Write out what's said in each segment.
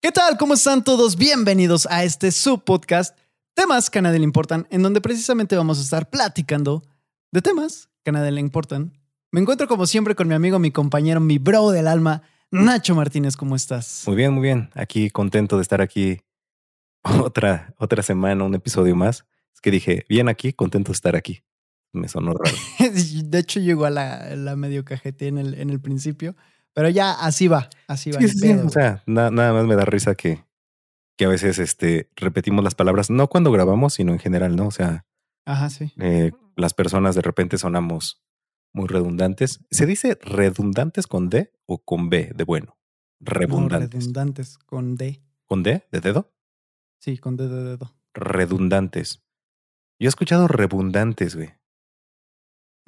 ¿Qué tal? ¿Cómo están todos? Bienvenidos a este subpodcast, temas que a nadie le importan, en donde precisamente vamos a estar platicando de temas que a nadie le importan. Me encuentro como siempre con mi amigo, mi compañero, mi bro del alma, Nacho Martínez. ¿Cómo estás? Muy bien, muy bien. Aquí contento de estar aquí otra, otra semana, un episodio más. Es que dije, bien aquí, contento de estar aquí. Me sonó raro. de hecho, llegó a la, la medio cajete en el, en el principio. Pero ya así va, así va. Sí, sí, o sea, nada más me da risa que, que a veces este, repetimos las palabras, no cuando grabamos, sino en general, ¿no? O sea, Ajá, sí. Eh, las personas de repente sonamos muy redundantes. ¿Se dice redundantes con D o con B de bueno? Redundantes. No, redundantes con D. ¿Con D de dedo? Sí, con D de dedo. Redundantes. Yo he escuchado redundantes, güey.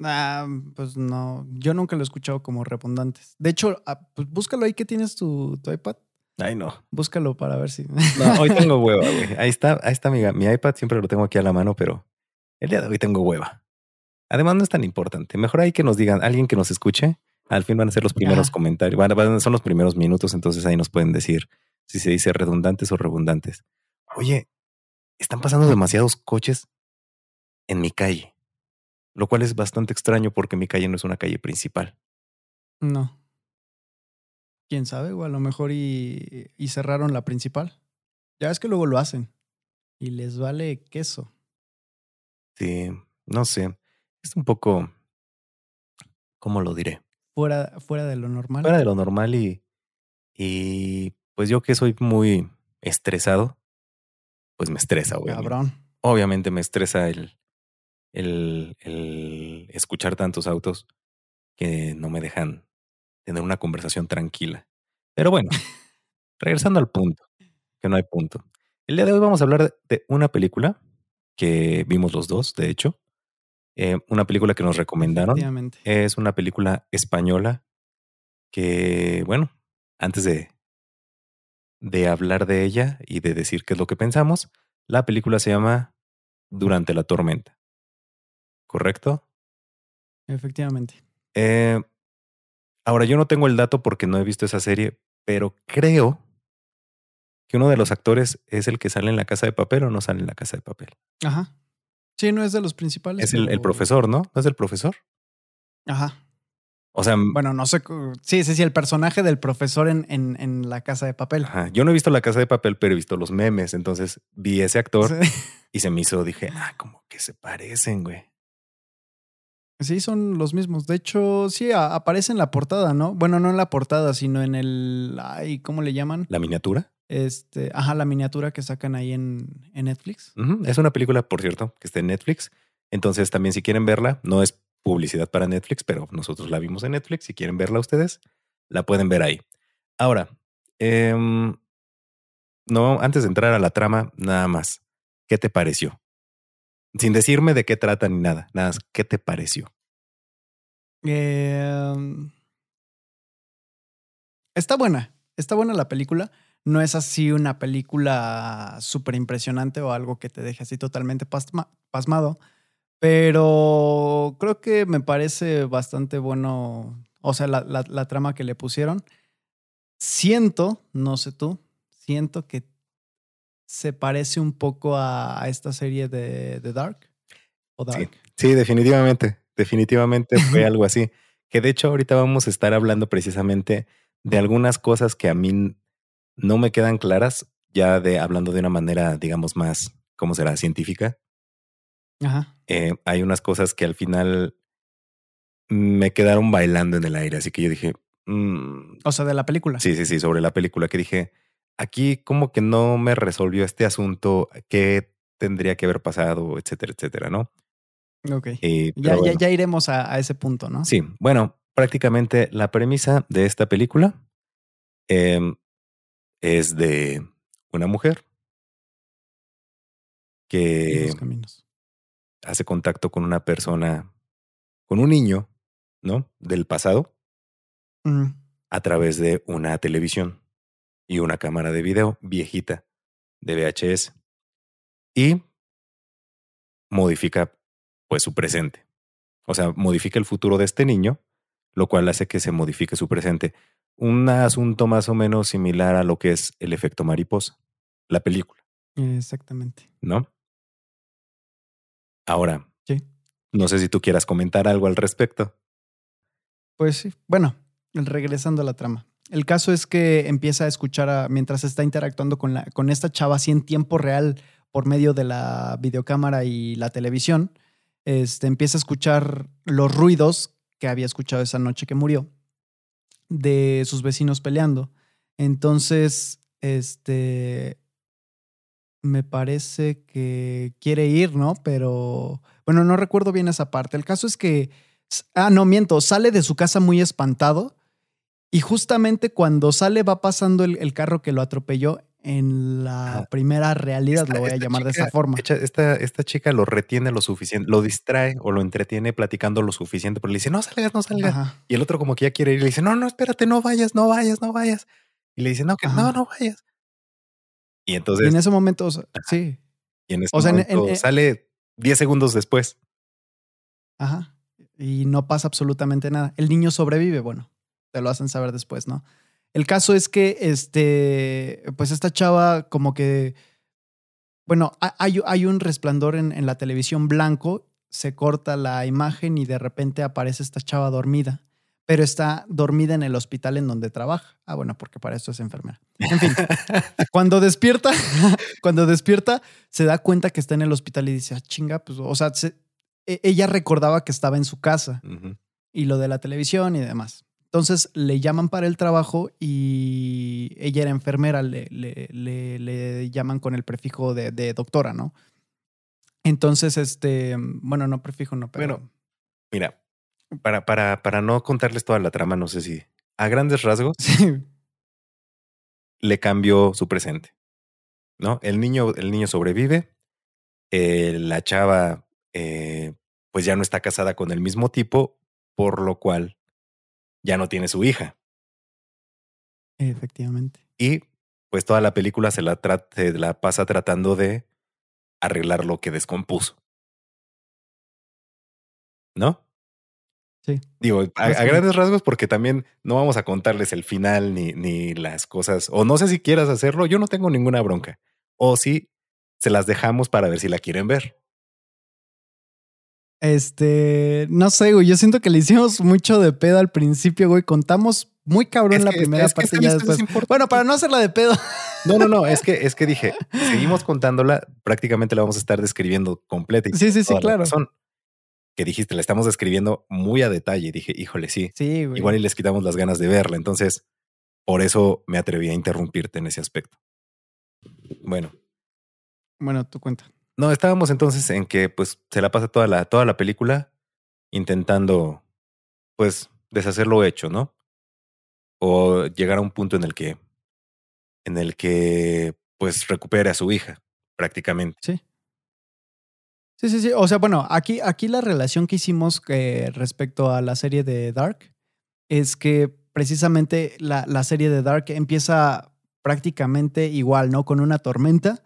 Ah, pues no, yo nunca lo he escuchado como redundantes. De hecho, ah, pues búscalo ahí que tienes tu, tu, iPad. Ay, no. Búscalo para ver si. No, hoy tengo hueva, güey. Ahí está, ahí está mi, mi iPad, siempre lo tengo aquí a la mano, pero el día de hoy tengo hueva. Además, no es tan importante. Mejor ahí que nos digan, alguien que nos escuche, al fin van a ser los primeros comentarios. Bueno, son los primeros minutos, entonces ahí nos pueden decir si se dice redundantes o redundantes. Oye, están pasando demasiados coches en mi calle lo cual es bastante extraño porque mi calle no es una calle principal. No. Quién sabe, o a lo mejor y, y, cerraron la principal. Ya es que luego lo hacen y les vale queso. Sí, no sé. Es un poco. ¿Cómo lo diré? Fuera, fuera de lo normal. Fuera de lo normal y. Y pues yo que soy muy estresado, pues me estresa, güey. Cabrón. Obviamente me estresa el, el, el escuchar tantos autos que no me dejan tener una conversación tranquila. Pero bueno, regresando al punto, que no hay punto. El día de hoy vamos a hablar de una película que vimos los dos, de hecho. Eh, una película que nos recomendaron. Es una película española que, bueno, antes de, de hablar de ella y de decir qué es lo que pensamos, la película se llama Durante la tormenta. ¿Correcto? Efectivamente. Eh, ahora, yo no tengo el dato porque no he visto esa serie, pero creo que uno de los actores es el que sale en la casa de papel o no sale en la casa de papel. Ajá. Sí, no es de los principales. Es el, el profesor, ¿no? ¿No es el profesor? Ajá. O sea, bueno, no sé. Sí, sí, sí, el personaje del profesor en, en, en, la casa de papel. Ajá. Yo no he visto la casa de papel, pero he visto los memes. Entonces vi ese actor sí. y se me hizo, dije, ah, como que se parecen, güey. Sí, son los mismos. De hecho, sí, aparece en la portada, ¿no? Bueno, no en la portada, sino en el. Ay, ¿Cómo le llaman? ¿La miniatura? Este, ajá, la miniatura que sacan ahí en, en Netflix. Uh -huh. Es una película, por cierto, que está en Netflix. Entonces, también si quieren verla, no es publicidad para Netflix, pero nosotros la vimos en Netflix. Si quieren verla ustedes, la pueden ver ahí. Ahora, eh, no, antes de entrar a la trama, nada más. ¿Qué te pareció? Sin decirme de qué trata ni nada. Nada, ¿qué te pareció? Eh, está buena. Está buena la película. No es así una película súper impresionante o algo que te deje así totalmente pasma, pasmado. Pero creo que me parece bastante bueno. O sea, la trama que le pusieron. Siento, no sé tú, siento que se parece un poco a, a esta serie de, de, Dark. ¿O Dark? Sí, sí definitivamente. Definitivamente fue algo así. Que de hecho ahorita vamos a estar hablando precisamente de algunas cosas que a mí no me quedan claras, ya de hablando de una manera, digamos, más, ¿cómo será? Científica. Ajá. Eh, hay unas cosas que al final me quedaron bailando en el aire, así que yo dije... Mmm, o sea, de la película. Sí, sí, sí, sobre la película, que dije, aquí como que no me resolvió este asunto, qué tendría que haber pasado, etcétera, etcétera, ¿no? Ok. Eh, ya, bueno. ya, ya, iremos a, a, ese punto, ¿no? Sí, bueno, prácticamente la premisa de esta película eh, es de una mujer que hace contacto con una persona, con un niño, ¿no? Del pasado, mm. a través de una televisión y una cámara de video viejita de VHS. Y modifica pues su presente. O sea, modifica el futuro de este niño lo cual hace que se modifique su presente. Un asunto más o menos similar a lo que es el efecto mariposa, la película. Exactamente. ¿No? Ahora, Sí. no sé si tú quieras comentar algo al respecto. Pues sí. Bueno, regresando a la trama. El caso es que empieza a escuchar a- mientras está interactuando con, la, con esta chava así en tiempo real por medio de la videocámara y la televisión. Este, empieza a escuchar los ruidos que había escuchado esa noche que murió de sus vecinos peleando. Entonces, este, me parece que quiere ir, ¿no? Pero, bueno, no recuerdo bien esa parte. El caso es que, ah, no, miento, sale de su casa muy espantado y justamente cuando sale va pasando el, el carro que lo atropelló en la Ah. primera realidad, Esta- lo voy a llamar de esa forma. Esta, esta chica lo retiene lo suficiente, lo distrae o lo entretiene platicando lo suficiente, pero le dice, no salgas, no salgas. Ajá. Y el otro como que ya quiere ir, le dice, no, no, espérate, no vayas, no vayas, no vayas. Y le dice, no, que no, Ajá. no vayas. Y Y entonces, en ese momento, o sea, sí, y en ese o sea, en- en- momento en- sale 10 segundos después. Ajá. Y no pasa absolutamente nada. El niño sobrevive, bueno, te lo hacen saber después, ¿no? El caso es que, este, pues esta chava como que, bueno, ha- hay, hay un resplandor en, en la televisión blanco, se corta la imagen y de repente aparece esta chava dormida, pero está dormida en el hospital en donde trabaja. Ah, bueno, porque para eso es enfermera. En fin, cuando despierta, cuando despierta, se da cuenta que está en el hospital y dice, ah, chinga, pues, o sea, se- e- ella recordaba que estaba en su casa y lo de la televisión y demás. Entonces le llaman para el trabajo y ella era enfermera, le, le- le- le llaman con el prefijo de, de doctora, ¿no? Entonces, este, bueno, no prefijo, no, pero... Bueno. Mira, para, para, para no contarles toda la trama, no sé si a grandes rasgos Sí, le cambió su presente. ¿No? El niño, el niño sobrevive. eh, la chava, eh, pues ya no está casada con el mismo tipo, por lo cual ya no tiene su hija. efectivamente. Y pues toda la película se la, tra- se la pasa tratando de arreglar lo que descompuso. ¿No? Sí. Digo, a, grandes rasgos, porque también no vamos a contarles el final ni, ni las cosas, o no sé si quieras hacerlo, yo no tengo ninguna bronca. O si se las dejamos para ver si la quieren ver. Este, no sé, güey, yo siento que le hicimos mucho de pedo al principio, güey. Contamos muy cabrón Es la que- primera es que parte ya después. Bueno, para no hacerla de pedo. No, no, no, es que, es que dije, seguimos contándola, prácticamente la vamos a estar describiendo completa. y Sí, sí, sí, claro. razón. Que dijiste, la estamos describiendo muy a detalle. Dije, híjole, sí, Sí, güey. igual y les quitamos las ganas de verla. Entonces, por eso me atreví a interrumpirte en ese aspecto. Bueno, Bueno, tú cuenta. No, estábamos entonces en que pues se la pasa toda la, toda la película intentando pues deshacer lo hecho, ¿no? O llegar a un punto en el que en el que pues recupere a su hija prácticamente. Sí. Sí, sí, sí. O sea, bueno, aquí, aquí la relación que hicimos eh, respecto a la serie de Dark es que precisamente la, la serie de Dark empieza prácticamente igual, ¿no? Con una tormenta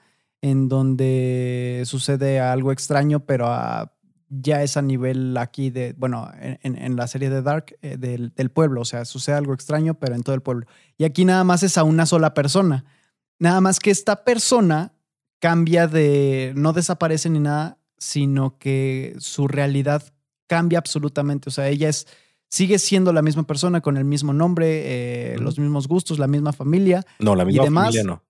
en donde sucede algo extraño, pero a- ya es a nivel aquí de, bueno, en, la serie de Dark eh, del, del pueblo, o sea, sucede algo extraño, pero en todo el pueblo. Y aquí nada más es a una sola persona. Nada más que esta persona cambia de, no desaparece ni nada, sino que su realidad cambia absolutamente. O sea, ella es, sigue siendo la misma persona con el mismo nombre, eh, los mismos gustos, la misma familia. No, la ¿Y misma demás? familia no.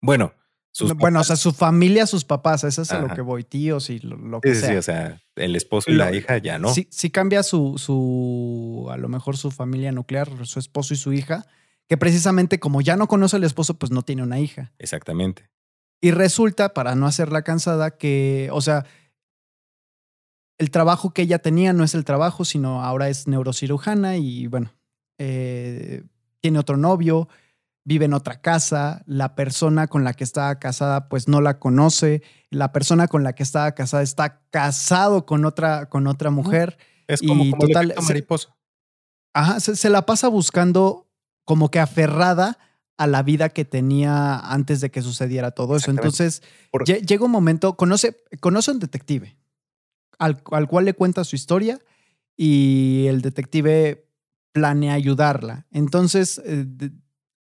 Bueno, sus bueno, o sea, su familia, sus papás, eso es a lo que voy, tíos y lo, lo que sí, sea. sí, o sea, el esposo y la hija ya no. Sí, sí cambia su, su, a lo mejor su familia nuclear, su esposo y su hija, que precisamente como ya no conoce al esposo, pues no tiene una hija. Exactamente. Y resulta, para no hacerla cansada, que, o sea, el trabajo que ella tenía no es el trabajo, sino ahora es neurocirujana y bueno, eh, tiene otro novio, vive en otra casa, la persona con la que estaba casada pues no la conoce, la persona con la que estaba casada está casado con otra, con otra mujer. Es como, Y como el total, se- mariposa. Ajá, se, se la pasa buscando como que aferrada a la vida que tenía antes de que sucediera todo eso. Entonces, llega un momento, conoce, conoce a un detective al, al cual le cuenta su historia y el detective planea ayudarla. Entonces, eh,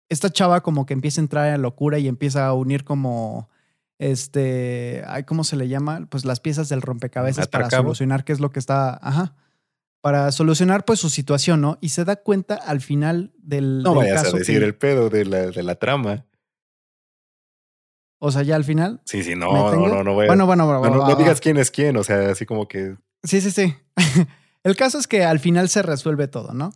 esta chava como que empieza a entrar en locura y empieza a unir como, este, ¿cómo se le llama? Pues las piezas del rompecabezas para solucionar qué es lo que está, ajá, para solucionar pues su situación, ¿no? Y se da cuenta al final del, No del vayas a decir que- el pedo de la, de la trama. o sea, ya al final. Sí, sí, ¿me no, no, no, no, vayas- Bueno, bueno, bueno, no, no- digas quién es quién, o sea, así como que Sí, sí, sí. El caso es que al final se resuelve todo, ¿no?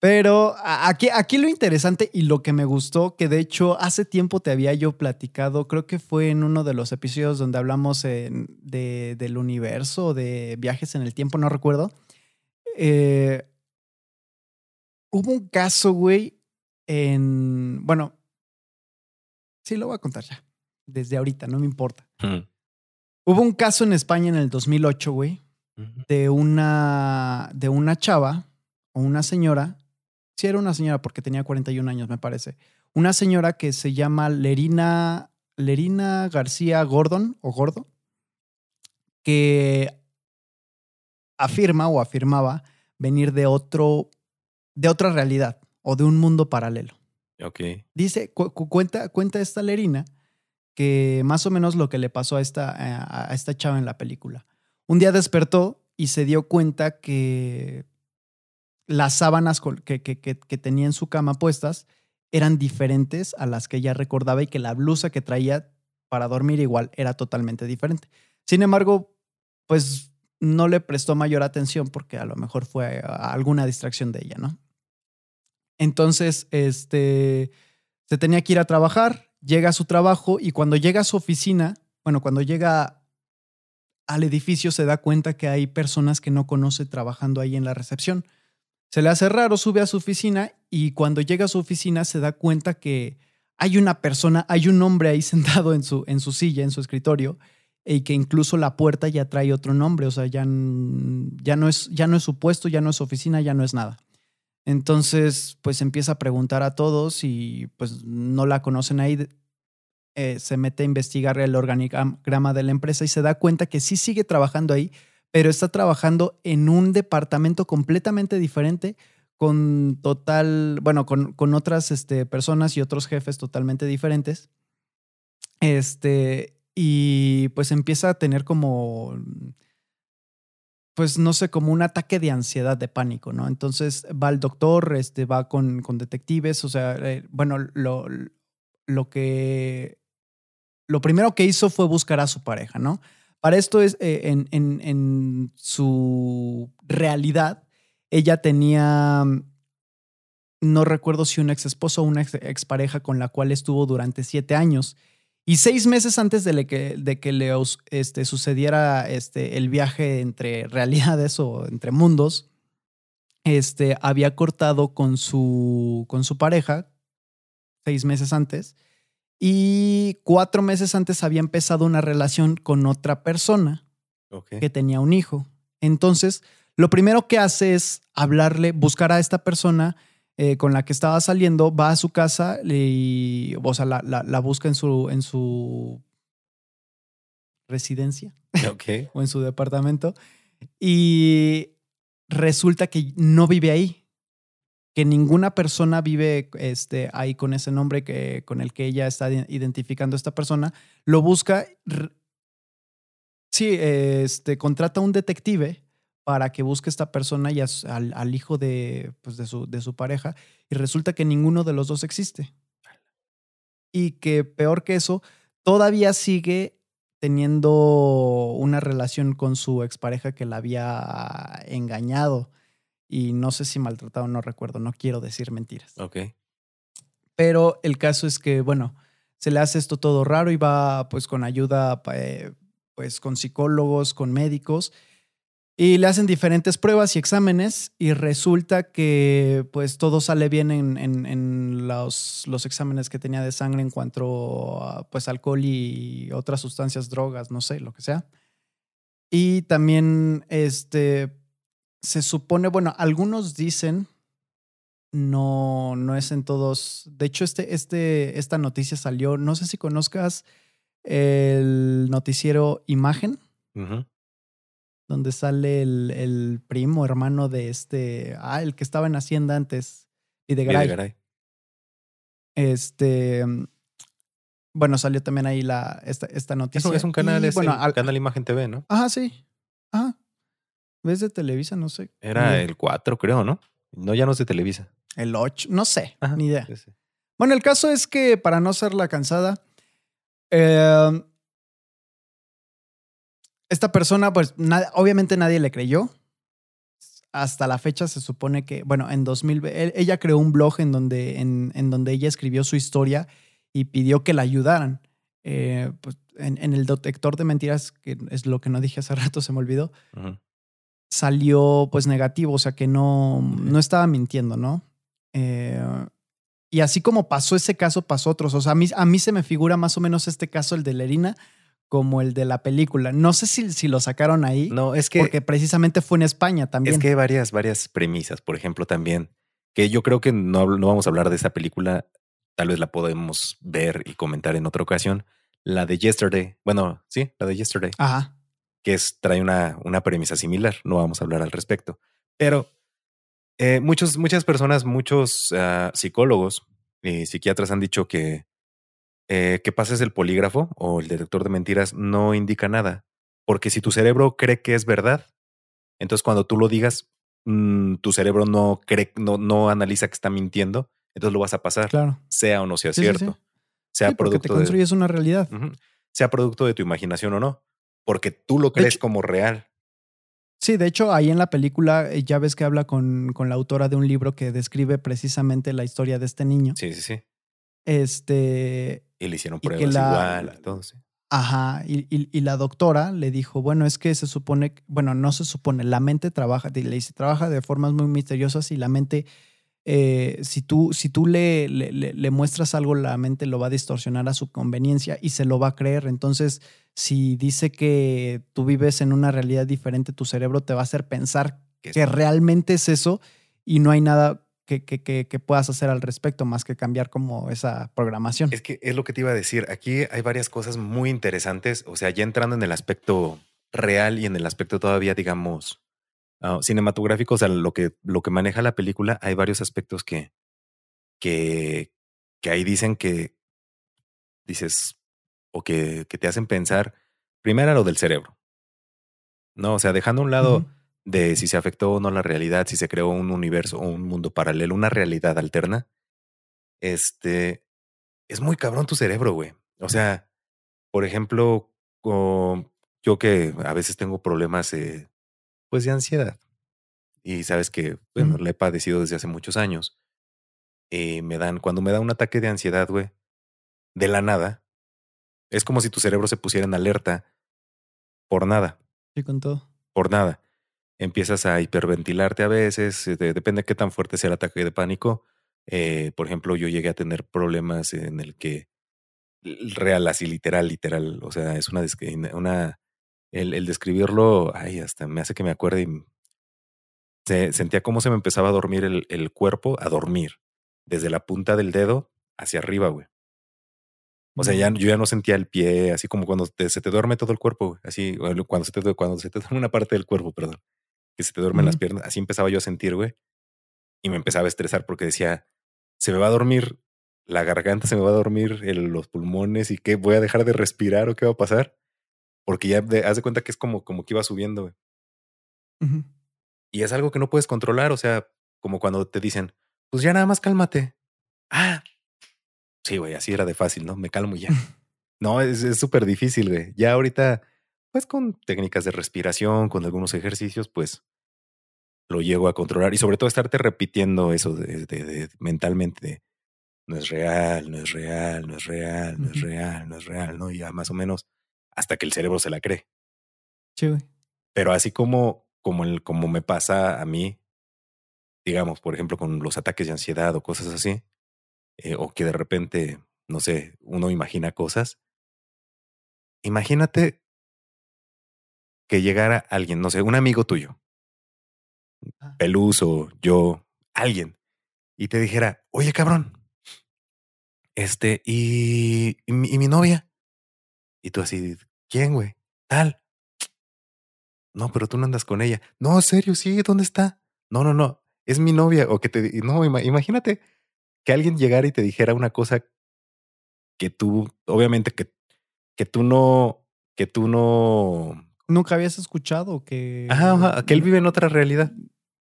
Pero aquí, aquí lo interesante y lo que me gustó, que de hecho hace tiempo te había yo platicado, creo que fue en uno de los episodios donde hablamos en- de, del universo, de viajes en el tiempo, no recuerdo. Eh, hubo un caso, güey, en... Bueno, sí, lo voy a contar ya. Desde ahorita, no me importa. mm, Hubo un caso en España en el 2008, güey, ujú, de una, de una chava o una señora. Sí, era una señora porque tenía 41 años, me parece. Una señora que se llama Lerina, Lerina García Gordon o Gordo, que afirma o afirmaba venir de otro, de otra realidad o de un mundo paralelo. ok. Dice, cu- cu- cuenta, cuenta esta Lerina que más o menos lo que le pasó a esta, a a esta chava en la película. Un día despertó y se dio cuenta que las sábanas que, que- que- tenía en su cama puestas eran diferentes a las que ella recordaba y que la blusa que traía para dormir igual era totalmente diferente. Sin embargo, pues no le prestó mayor atención porque a lo mejor fue alguna distracción de ella, ¿no? Entonces, este, se tenía que ir a trabajar, llega a su trabajo y cuando llega a su oficina, bueno, cuando llega al edificio se da cuenta que hay personas que no conoce trabajando ahí en la recepción. Se le hace raro, sube a su oficina y cuando llega a su oficina se da cuenta que hay una persona, hay un hombre ahí sentado en su, en su silla, en su escritorio, y que incluso la puerta ya trae otro nombre, o sea, ya, ya, no es, ya no es su puesto, ya no es su oficina, ya no es nada. Entonces, pues empieza a preguntar a todos y pues no la conocen ahí. Eh, se mete a investigar el organigrama de la empresa y se da cuenta que sí sigue trabajando ahí, pero está trabajando en un departamento completamente diferente con total, bueno, con, con otras este, personas y otros jefes totalmente diferentes. Este, y pues empieza a tener como, pues no sé, como un ataque de ansiedad, de pánico, ¿no? Entonces va al doctor, este, va con, con detectives, o sea, eh, bueno, lo, lo que, lo primero que hizo fue buscar a su pareja, ¿no? Para esto es, eh, en, su realidad, ella tenía, no recuerdo si un ex esposo o una ex, expareja con la cual estuvo durante siete años. Y seis meses antes de, que, de que le este, sucediera este, el viaje entre realidades o entre mundos, este, había cortado con su, con su pareja seis meses antes y cuatro meses antes había empezado una relación con otra persona que tenía un hijo. Entonces, lo primero que hace es hablarle, buscar a esta persona eh, con la que estaba saliendo, va a su casa y, o sea, la, la, la busca en su, en su residencia o en su departamento y resulta que no vive ahí, que ninguna persona vive este, ahí con ese nombre que, con el que ella está identificando a esta persona, lo busca, sí, este, contrata a un detective para que busque a esta persona y al, hijo de, pues de, su, de su pareja y resulta que ninguno de los dos existe. Y que peor que eso, todavía sigue teniendo una relación con su expareja que la había engañado y no sé si maltratado, no recuerdo, no quiero decir mentiras. Ok. Pero el caso es que, bueno, se le hace esto todo raro y va pues con ayuda, eh, pues con psicólogos, con médicos y le hacen diferentes pruebas y exámenes y resulta que pues todo sale bien en, en, en los, los, exámenes que tenía de sangre en cuanto a pues alcohol y otras sustancias, drogas, no sé, lo que sea. Y también este se supone, bueno, algunos dicen, no, no es en todos. De hecho, este, este, esta noticia salió, no sé si conozcas el noticiero Imagen. Uh -huh. donde sale el, el primo, hermano de este, ah, el que estaba en Hacienda antes, y de Garay. Videgaray. Este, bueno, salió también ahí la, esta, esta noticia. Eso es un canal, Y, es bueno, el al- canal Imagen TV, ¿no? Ajá, sí. Ajá. ¿Ves de Televisa? No sé. Era el 4, creo, ¿no? No, ya no es de Televisa. El 8. No sé. Ajá, Ni idea. Bueno, el caso es que para no ser la cansada, eh, esta persona, pues na- obviamente nadie le creyó. Hasta la fecha se supone que, bueno, en 2000, él- ella creó un blog en donde, en, en donde ella escribió su historia y pidió que la ayudaran. Eh, pues, en, en el detector de mentiras, que es lo que no dije hace rato, se me olvidó. Salió pues negativo, o sea que no, no estaba mintiendo, ¿no? Eh, y así como pasó ese caso, pasó otros. O sea, a mí, a mí se me figura más o menos este caso, el de Lerina, como el de la película. No sé si, si lo sacaron ahí, No, es que, porque precisamente fue en España también. es que hay varias, varias premisas. Por ejemplo, también, que yo creo que no, no vamos a hablar de esa película. Tal vez la podemos ver y comentar en otra ocasión. La de Yesterday. Bueno, sí, la de Yesterday. Ajá. Que es, trae una, una premisa similar. No vamos a hablar al respecto. Pero eh, muchos, muchas personas, muchos ah, psicólogos y psiquiatras han dicho que eh, que pases el polígrafo o el detector de mentiras no indica nada. Porque si tu cerebro cree que es verdad, entonces cuando tú lo digas, mm, tu cerebro no cree, no, no analiza que está mintiendo, entonces lo vas a pasar, Claro. sea o no sea Sí, sí, cierto. sí. Sea Sí, porque te producto de, construyes una realidad. Sea producto de tu imaginación o no. Porque tú lo crees hecho- como real. Sí, de hecho, ahí en la película eh, ya ves que habla con, con la autora de un libro que describe precisamente la historia de este niño. Sí, sí, sí. Este, Y le hicieron Y pruebas la- igual y todo, sí. Ajá, y, y- y la doctora le dijo, bueno, es que se supone, bueno, no se supone, la mente trabaja, le dice, trabaja de formas muy misteriosas y la mente, eh, si tú, si tú le, le, le- muestras algo, la mente lo va a distorsionar a su conveniencia y se lo va a creer. Entonces, si dice que tú vives en una realidad diferente, tu cerebro te va a hacer pensar que realmente es eso y no hay nada que, que- que- que puedas hacer al respecto más que cambiar como esa programación. Es que es lo que te iba a decir. Aquí hay varias cosas muy interesantes. O sea, ya entrando en el aspecto real y en el aspecto todavía, digamos, ah, cinematográfico, o sea, lo que, lo que maneja la película, hay varios aspectos que, que, que ahí dicen que dices, o que, que te hacen pensar, primero lo del cerebro. No, o sea, dejando a un lado de si se afectó o no la realidad, si se creó un universo o un mundo paralelo, una realidad alterna, este, es muy cabrón tu cerebro, güey. O sea, por ejemplo, yo que a veces tengo problemas, eh, pues de ansiedad. Y sabes que, bueno, la he padecido desde hace muchos años. Y me dan, cuando me da un ataque de ansiedad, güey, de la nada, es como si tu cerebro se pusiera en alerta por nada Sí, con todo. por nada. Empiezas a hiperventilarte a veces, eh, de- depende de qué tan fuerte sea el ataque de pánico. Eh, por ejemplo, yo llegué a tener problemas en el que real, así literal, literal. O sea, es una, una el, el describirlo, ay, hasta me hace que me acuerde y se, sentía cómo se me empezaba a dormir el, el cuerpo, a dormir, desde la punta del dedo hacia arriba, güey. O sea, ya, yo ya no sentía el pie, así como cuando te- se te duerme todo el cuerpo, güey, así, cuando se te, cuando se te duerme una parte del cuerpo, perdón, que se te duermen las piernas, así empezaba yo a sentir, güey, y me empezaba a estresar porque decía, se me va a dormir la garganta, se me va a dormir el- los pulmones y qué, voy a dejar de respirar o qué va a pasar, porque ya de- haz de cuenta que es como, como que iba subiendo, güey. Y es algo que no puedes controlar, o sea, como cuando te dicen, pues ya nada más cálmate. Ah, sí, güey, así era de fácil, ¿no? Me calmo ya. No, es es súper difícil, güey. Ya ahorita, pues con técnicas de respiración, con algunos ejercicios, pues lo llego a controlar y sobre todo estarte repitiendo eso de, de- de- mentalmente de no es real, no es real, no es real, no es Ujú. real, no es real, ¿no? Y ya más o menos hasta que el cerebro se la cree. Sí, güey. Pero así como, como, el, como me pasa a mí, digamos, por ejemplo, con los ataques de ansiedad o cosas así, eh, o que de repente, no sé, uno imagina cosas. Imagínate que llegara alguien, no sé, un amigo tuyo, Ah. Peluso, yo, alguien, y te dijera, oye, cabrón, este, y, y, mi, y mi novia. Y tú así, ¿quién, güey? Tal. No, pero tú no andas con ella. No, serio, sí, ¿dónde está? No, no, no, es mi novia. O que te, no, imagínate que alguien llegara y te dijera una cosa que tú, obviamente que, que tú no, que tú no. Nunca habías escuchado que. Ajá, que él vive en otra realidad,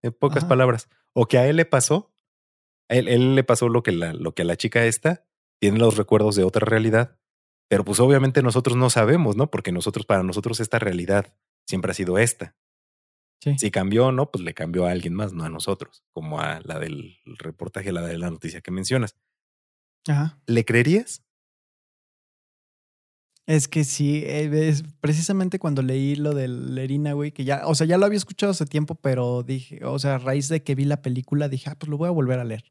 en pocas palabras. O que a él le pasó, a él, él le pasó lo que, la, lo que a la chica esta tiene los recuerdos de otra realidad, pero pues obviamente nosotros no sabemos, ¿no? Porque nosotros, para nosotros esta realidad siempre ha sido esta. Sí. Si cambió no, pues le cambió a alguien más, no a nosotros, como a la del reportaje, la de la noticia que mencionas. Ajá. ¿Le creerías? Es que sí, eh, es precisamente cuando leí lo de Lerina, güey, que ya, o sea, ya lo había escuchado hace tiempo, pero dije, o sea, a raíz de que vi la película, dije, ah, pues lo voy a volver a leer.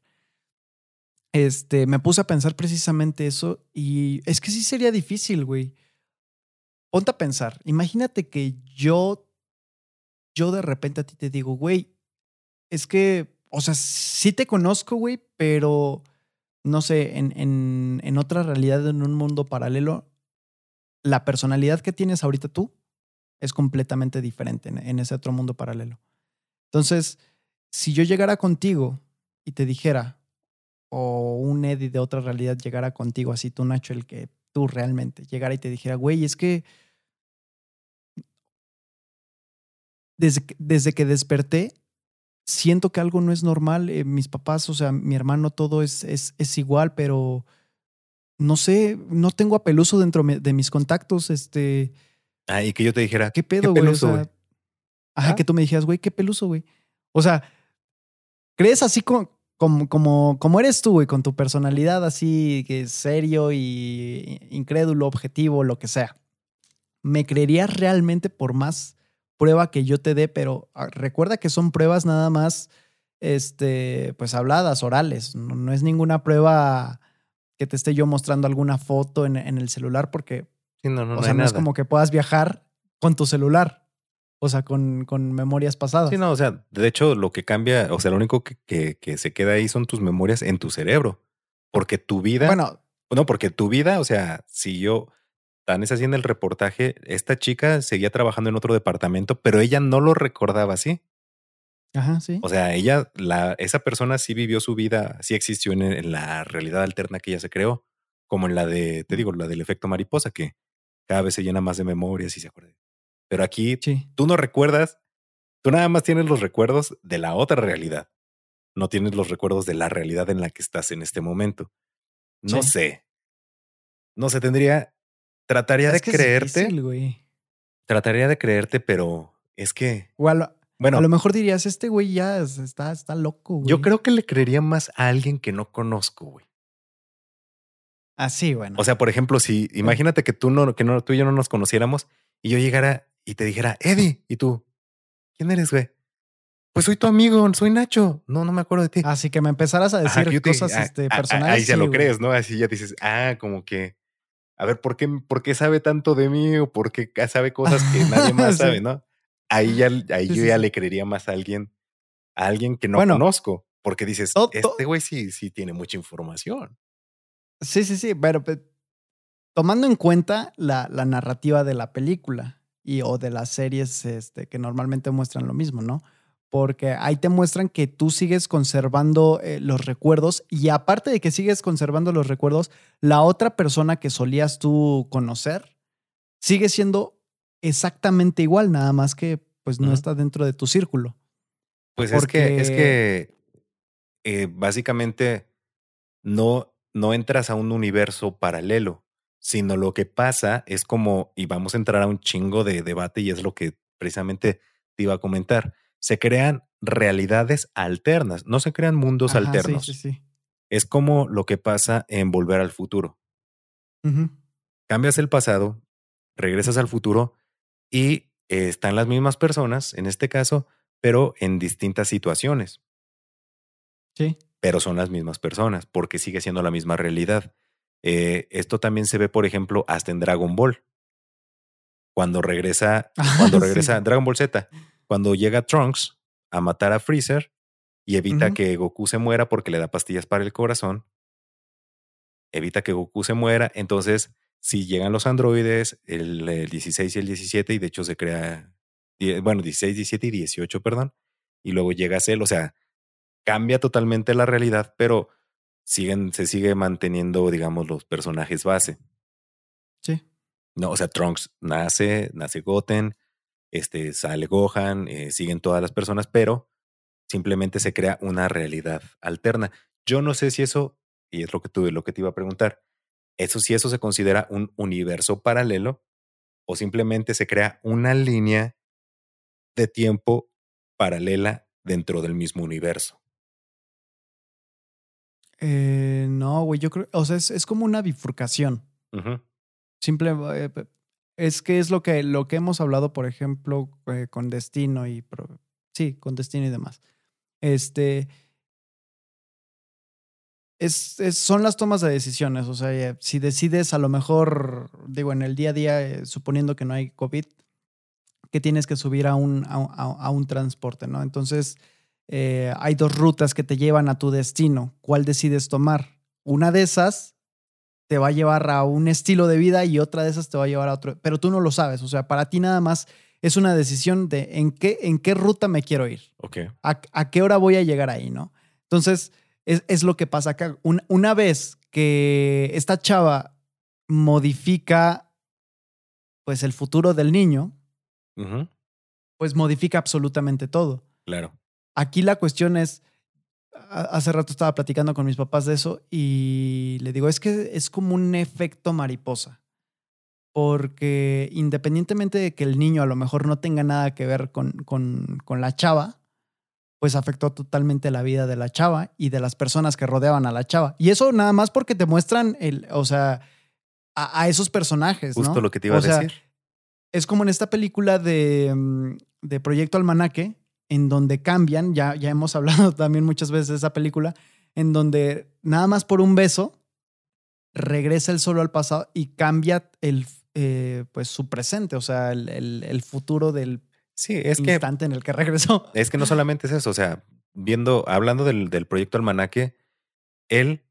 Este, me puse a pensar precisamente eso y es que sí sería difícil, güey. Ponte a pensar, imagínate que yo, yo de repente a ti te digo, güey, es que, o sea, sí te conozco, güey, pero no sé, en, en, en otra realidad, en un mundo paralelo, la personalidad que tienes ahorita tú es completamente diferente en, ese otro mundo paralelo. Entonces, si yo llegara contigo y te dijera, o un Eddie de otra realidad llegara contigo, así tú, Nacho, el que tú realmente llegara y te dijera, güey, es que desde, que, desde que desperté, siento que algo no es normal. Eh, mis papás, o sea, mi hermano, todo es, es, es igual, pero no sé, no tengo a Peluso dentro de mis contactos, este... Ah, y que yo te dijera, ¿qué pedo, güey? O sea, ajá, ¿Ah? que tú me dijeras, güey, qué peluso, güey. O sea, ¿crees así como, como, como, como eres tú, güey, con tu personalidad así, que serio y incrédulo, objetivo, lo que sea? ¿Me creerías realmente por más prueba que yo te dé? Pero ah, recuerda que son pruebas nada más, este, pues habladas, orales. no es ninguna prueba que te esté yo mostrando alguna foto en, el celular porque no, no, o sea, no es como que puedas viajar con tu celular. O sea, con, con, memorias pasadas. Sí, no, o sea, de hecho, lo que cambia, o sea, lo único que, que, se queda ahí son tus memorias en tu cerebro. Porque tu vida. Bueno. No, porque tu vida, o sea, si yo. Tan es haciendo el reportaje, esta chica seguía trabajando en otro departamento, pero ella no lo recordaba así. Ajá, sí. O sea, ella, la, esa persona sí vivió su vida, sí existió en, la realidad alterna que ella se creó, como en la de, te digo, la del efecto mariposa, que cada vez se llena más de memorias y se acuerda. Pero aquí tú no recuerdas, tú nada más tienes los recuerdos de la otra realidad. No tienes los recuerdos de la realidad en la que estás en este momento. No sé. No sé, tendría. Trataría de creerte. Trataría de creerte, pero es que. Bueno. A lo mejor dirías, este güey ya está, está loco, güey. Yo creo que le creería más a alguien que no conozco, güey. Así, ah, bueno. O sea, por ejemplo, si imagínate que tú no, que no, tú y yo no nos conociéramos y yo llegara y te dijera, Eddie, y tú, ¿quién eres, güey? Pues soy tu amigo, soy Nacho. No, no me acuerdo de ti. Así que me empezaras a decir cosas este, personales. ahí ya lo crees, ¿no? Así ya dices, ah, como que, a ver, ¿por qué, por qué sabe tanto de mí o por qué sabe cosas que nadie más sabe, ¿no? ahí ya, ahí yo ya le creería más a alguien, a alguien que no conozco, porque dices, este güey sí, sí tiene mucha información. Sí, sí, sí, pero tomando en cuenta la, la, narrativa de la película y o de las series este, que normalmente muestran lo mismo, ¿no? Porque ahí te muestran que tú sigues conservando eh, los recuerdos y aparte de que sigues conservando los recuerdos, la otra persona que solías tú conocer sigue siendo exactamente igual, nada más que pues no está dentro de tu círculo. Pues es que, es que eh, básicamente no, no entras a un universo paralelo, sino lo que pasa es como, y vamos a entrar a un chingo de debate y es lo que precisamente te iba a comentar, se crean realidades alternas, no se crean mundos alternos. Sí, sí, sí. Es como lo que pasa en Volver al Futuro. Cambias el pasado, regresas al futuro y eh, están las mismas personas, en este caso, pero en distintas situaciones. Sí. Pero son las mismas personas, porque sigue siendo la misma realidad. Eh, esto también se ve, por ejemplo, hasta en Dragon Ball. Cuando regresa, cuando regresa Dragon Ball Z, cuando llega Trunks a matar a Freezer y evita que Goku se muera porque le da pastillas para el corazón, evita que Goku se muera, entonces si llegan los androides, el, 16 y el 17, y de hecho se crea bueno, 16, 17 y 18, perdón, y luego llegas él, o sea, cambia totalmente la realidad, pero siguen, se sigue manteniendo, digamos, los personajes base. Sí. No, o sea, Trunks nace, nace Goten, este, sale Gohan, eh, siguen todas las personas, pero simplemente se crea una realidad alterna. Yo no sé si eso, y es lo que tuve, lo que te iba a preguntar, eso si eso se considera un universo paralelo o simplemente se crea una línea de tiempo paralela dentro del mismo universo. Eh, no, güey, yo creo, o sea, es, como una bifurcación. Simple, eh, es que es lo que, lo que hemos hablado, por ejemplo, eh, con Destino y, sí, con Destino y demás. Este, es, son las tomas de decisiones. O sea, si decides a lo mejor, digo, en el día a día, suponiendo que no hay COVID, que tienes que subir a un, a, un transporte, ¿no? Entonces, eh, hay dos rutas que te llevan a tu destino. ¿Cuál decides tomar? Una de esas te va a llevar a un estilo de vida y otra de esas te va a llevar a otro, pero tú no lo sabes. O sea, para ti nada más es una decisión de en qué, en qué ruta me quiero ir. Ok. A, qué hora voy a llegar ahí, ¿no? Entonces, es, lo que pasa acá. una vez que esta chava modifica pues el futuro del niño, pues modifica absolutamente todo. Claro. Aquí la cuestión es, hace rato estaba platicando con mis papás de eso y le digo, es que es como un efecto mariposa. Porque independientemente de que el niño a lo mejor no tenga nada que ver con, con, con la chava, pues afectó totalmente la vida de la chava y de las personas que rodeaban a la chava. Y eso nada más porque te muestran el, o sea, a, esos personajes. Justo lo que te iba a decir es como en esta película de, mm, de Proyecto Almanaque, en donde cambian, ya, ya hemos hablado también muchas veces de esa película, en donde nada más por un beso regresa el solo al pasado y cambia el, eh, pues su presente, o sea, el, el, futuro del sí, es instante en el que regresó. Es que no solamente es eso, o sea, viendo, hablando del, del proyecto Almanaque, él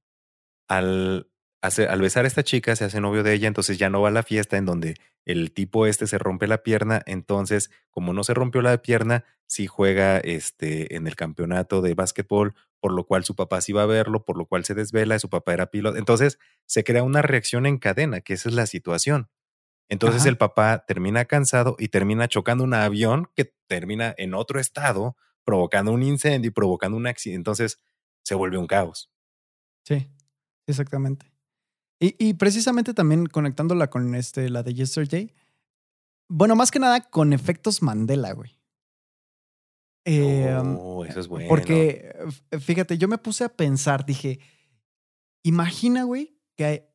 al al besar a esta chica se hace novio de ella, entonces ya no va a la fiesta en donde el tipo este se rompe la pierna, entonces como no se rompió la pierna, sí juega este, en el campeonato de básquetbol, por lo cual su papá sí va a verlo, por lo cual se desvela, su papá era piloto, entonces se crea una reacción en cadena, que esa es la situación. Entonces el papá termina cansado y termina chocando un avión que termina en otro estado, provocando un incendio y provocando un accidente. Entonces se vuelve un caos. Sí, exactamente. Y, precisamente también conectándola con este, la de Yesterday. Bueno, más que nada con efectos Mandela, güey. Eh, oh, eso es bueno. Porque, fíjate, yo me puse a pensar, dije, imagina, güey, que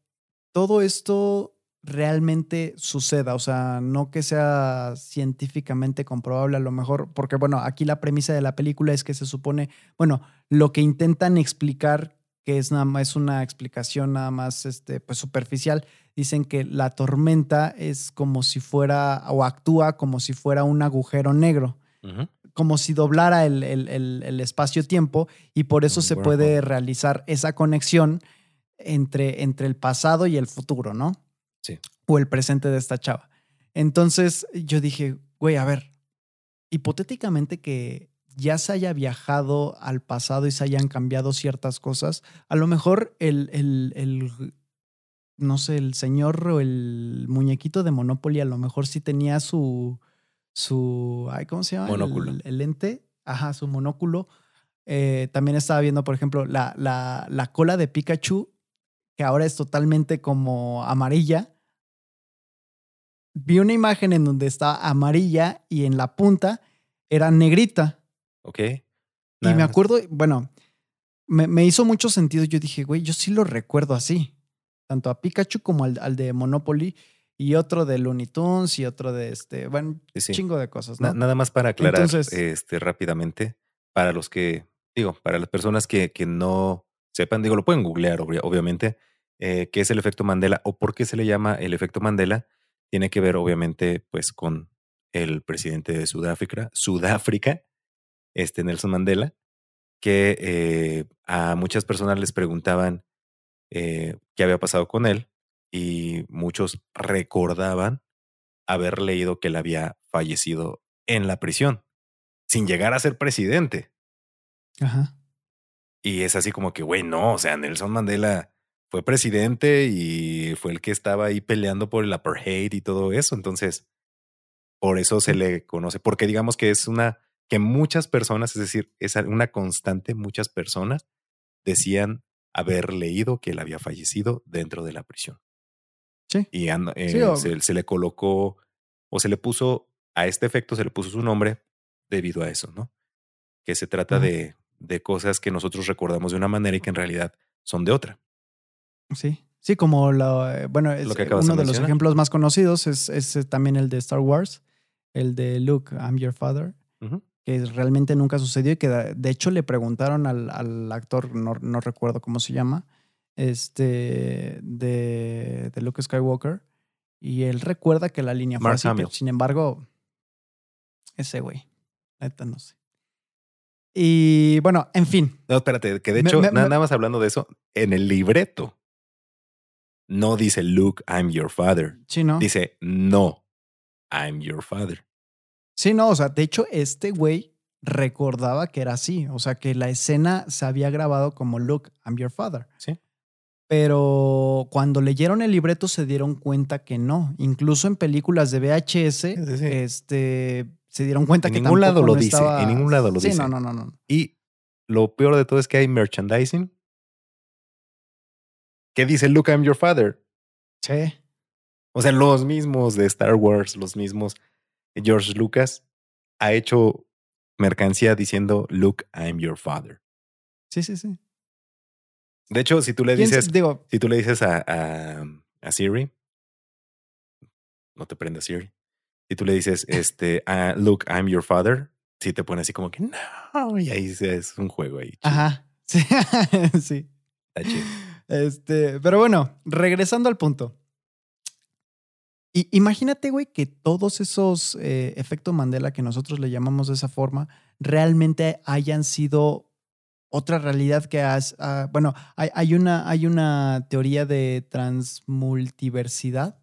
todo esto realmente suceda, o sea, no que sea científicamente comprobable a lo mejor, porque bueno, aquí la premisa de la película es que se supone, bueno, lo que intentan explicar que es nada más una explicación nada más este, pues superficial. Dicen que la tormenta es como si fuera o actúa como si fuera un agujero negro, como si doblara el, el, espacio-tiempo y por eso se puede realizar esa conexión entre, entre el pasado y el futuro, ¿no? Sí. O el presente de esta chava. Entonces yo dije, güey, a ver, hipotéticamente que ya se haya viajado al pasado y se hayan cambiado ciertas cosas, a lo mejor el, el, el no sé, el señor o el muñequito de Monopoly a lo mejor sí tenía su, su, ay, ¿cómo se llama? Monóculo. El, lente, ajá, su monóculo. Eh, también estaba viendo, por ejemplo, la, la, la cola de Pikachu, que ahora es totalmente como amarilla. Vi una imagen en donde está amarilla y en la punta era negrita. Ok. y me acuerdo, bueno, me, hizo mucho sentido. Yo dije, güey, yo sí lo recuerdo así. Tanto a Pikachu como al, de Monopoly y otro de Looney Tunes y otro de este, bueno, chingo de cosas. nada más para aclarar este, rápidamente, para los que, digo, para las personas que, que no sepan, digo, lo pueden googlear, obviamente, eh, qué es el efecto Mandela o por qué se le llama el efecto Mandela. Tiene que ver, obviamente, pues con el presidente de Sudáfrica, Sudáfrica, este Nelson Mandela, que eh, a muchas personas les preguntaban eh, qué había pasado con él y muchos recordaban haber leído que él había fallecido en la prisión, sin llegar a ser presidente. Ajá. Y es así como que, güey, no, o sea, Nelson Mandela fue presidente y fue el que estaba ahí peleando por el apartheid y todo eso. Entonces, por eso se le conoce, porque digamos que es una, que muchas personas, es decir, es una constante, muchas personas decían haber leído que él había fallecido dentro de la prisión. Sí. Y eh, se, le colocó o se le puso, a este efecto se le puso su nombre debido a eso, ¿no? Que se trata de, de cosas que nosotros recordamos de una manera y que en realidad son de otra. Sí. Sí, como lo, eh, bueno, es, uno de, los ejemplos más conocidos es, es, eh, también el de Star Wars, el de Luke, I'm your father, que realmente nunca sucedió y que de hecho le preguntaron al, al actor, no, no, recuerdo cómo se llama, este, de, de, Luke Skywalker, y él recuerda que la línea fue así, sin embargo, ese güey, neta no sé. Y bueno, en fin. No, espérate, que de hecho, nada más hablando de eso, en el libreto no dice Luke, I'm your father. Sí, ¿no? Dice no, I'm your father. Sí, no, o sea, de hecho, este güey recordaba que era así. O sea, que la escena se había grabado como Luke, I'm your father. Sí. Pero cuando leyeron el libreto se dieron cuenta que no. Incluso en películas de VHS, este se dieron cuenta en que ningún lado lo dice. En ningún lado lo dice. Sí, no, no, no, no. Y lo peor de todo es que hay merchandising ¿Qué dice Luke, I'm your father? Sí. O sea, los mismos de Star Wars, los mismos George Lucas ha hecho mercancía diciendo Luke, I'm your father. Sí, sí, sí. De hecho, si tú le dices, digo, si tú le dices a, a, Siri, no te prende Siri. Si tú le dices, este, uh, Luke, I'm your father, si te pone así como que no, y ahí es un juego ahí. Ajá. Sí. sí. Está chido. Este, pero bueno, regresando al punto. Y imagínate, güey, que todos esos eh, efectos Mandela que nosotros le llamamos de esa forma realmente hayan sido otra realidad que has. Ah, bueno, hay, hay, una, hay una teoría de transmultiversidad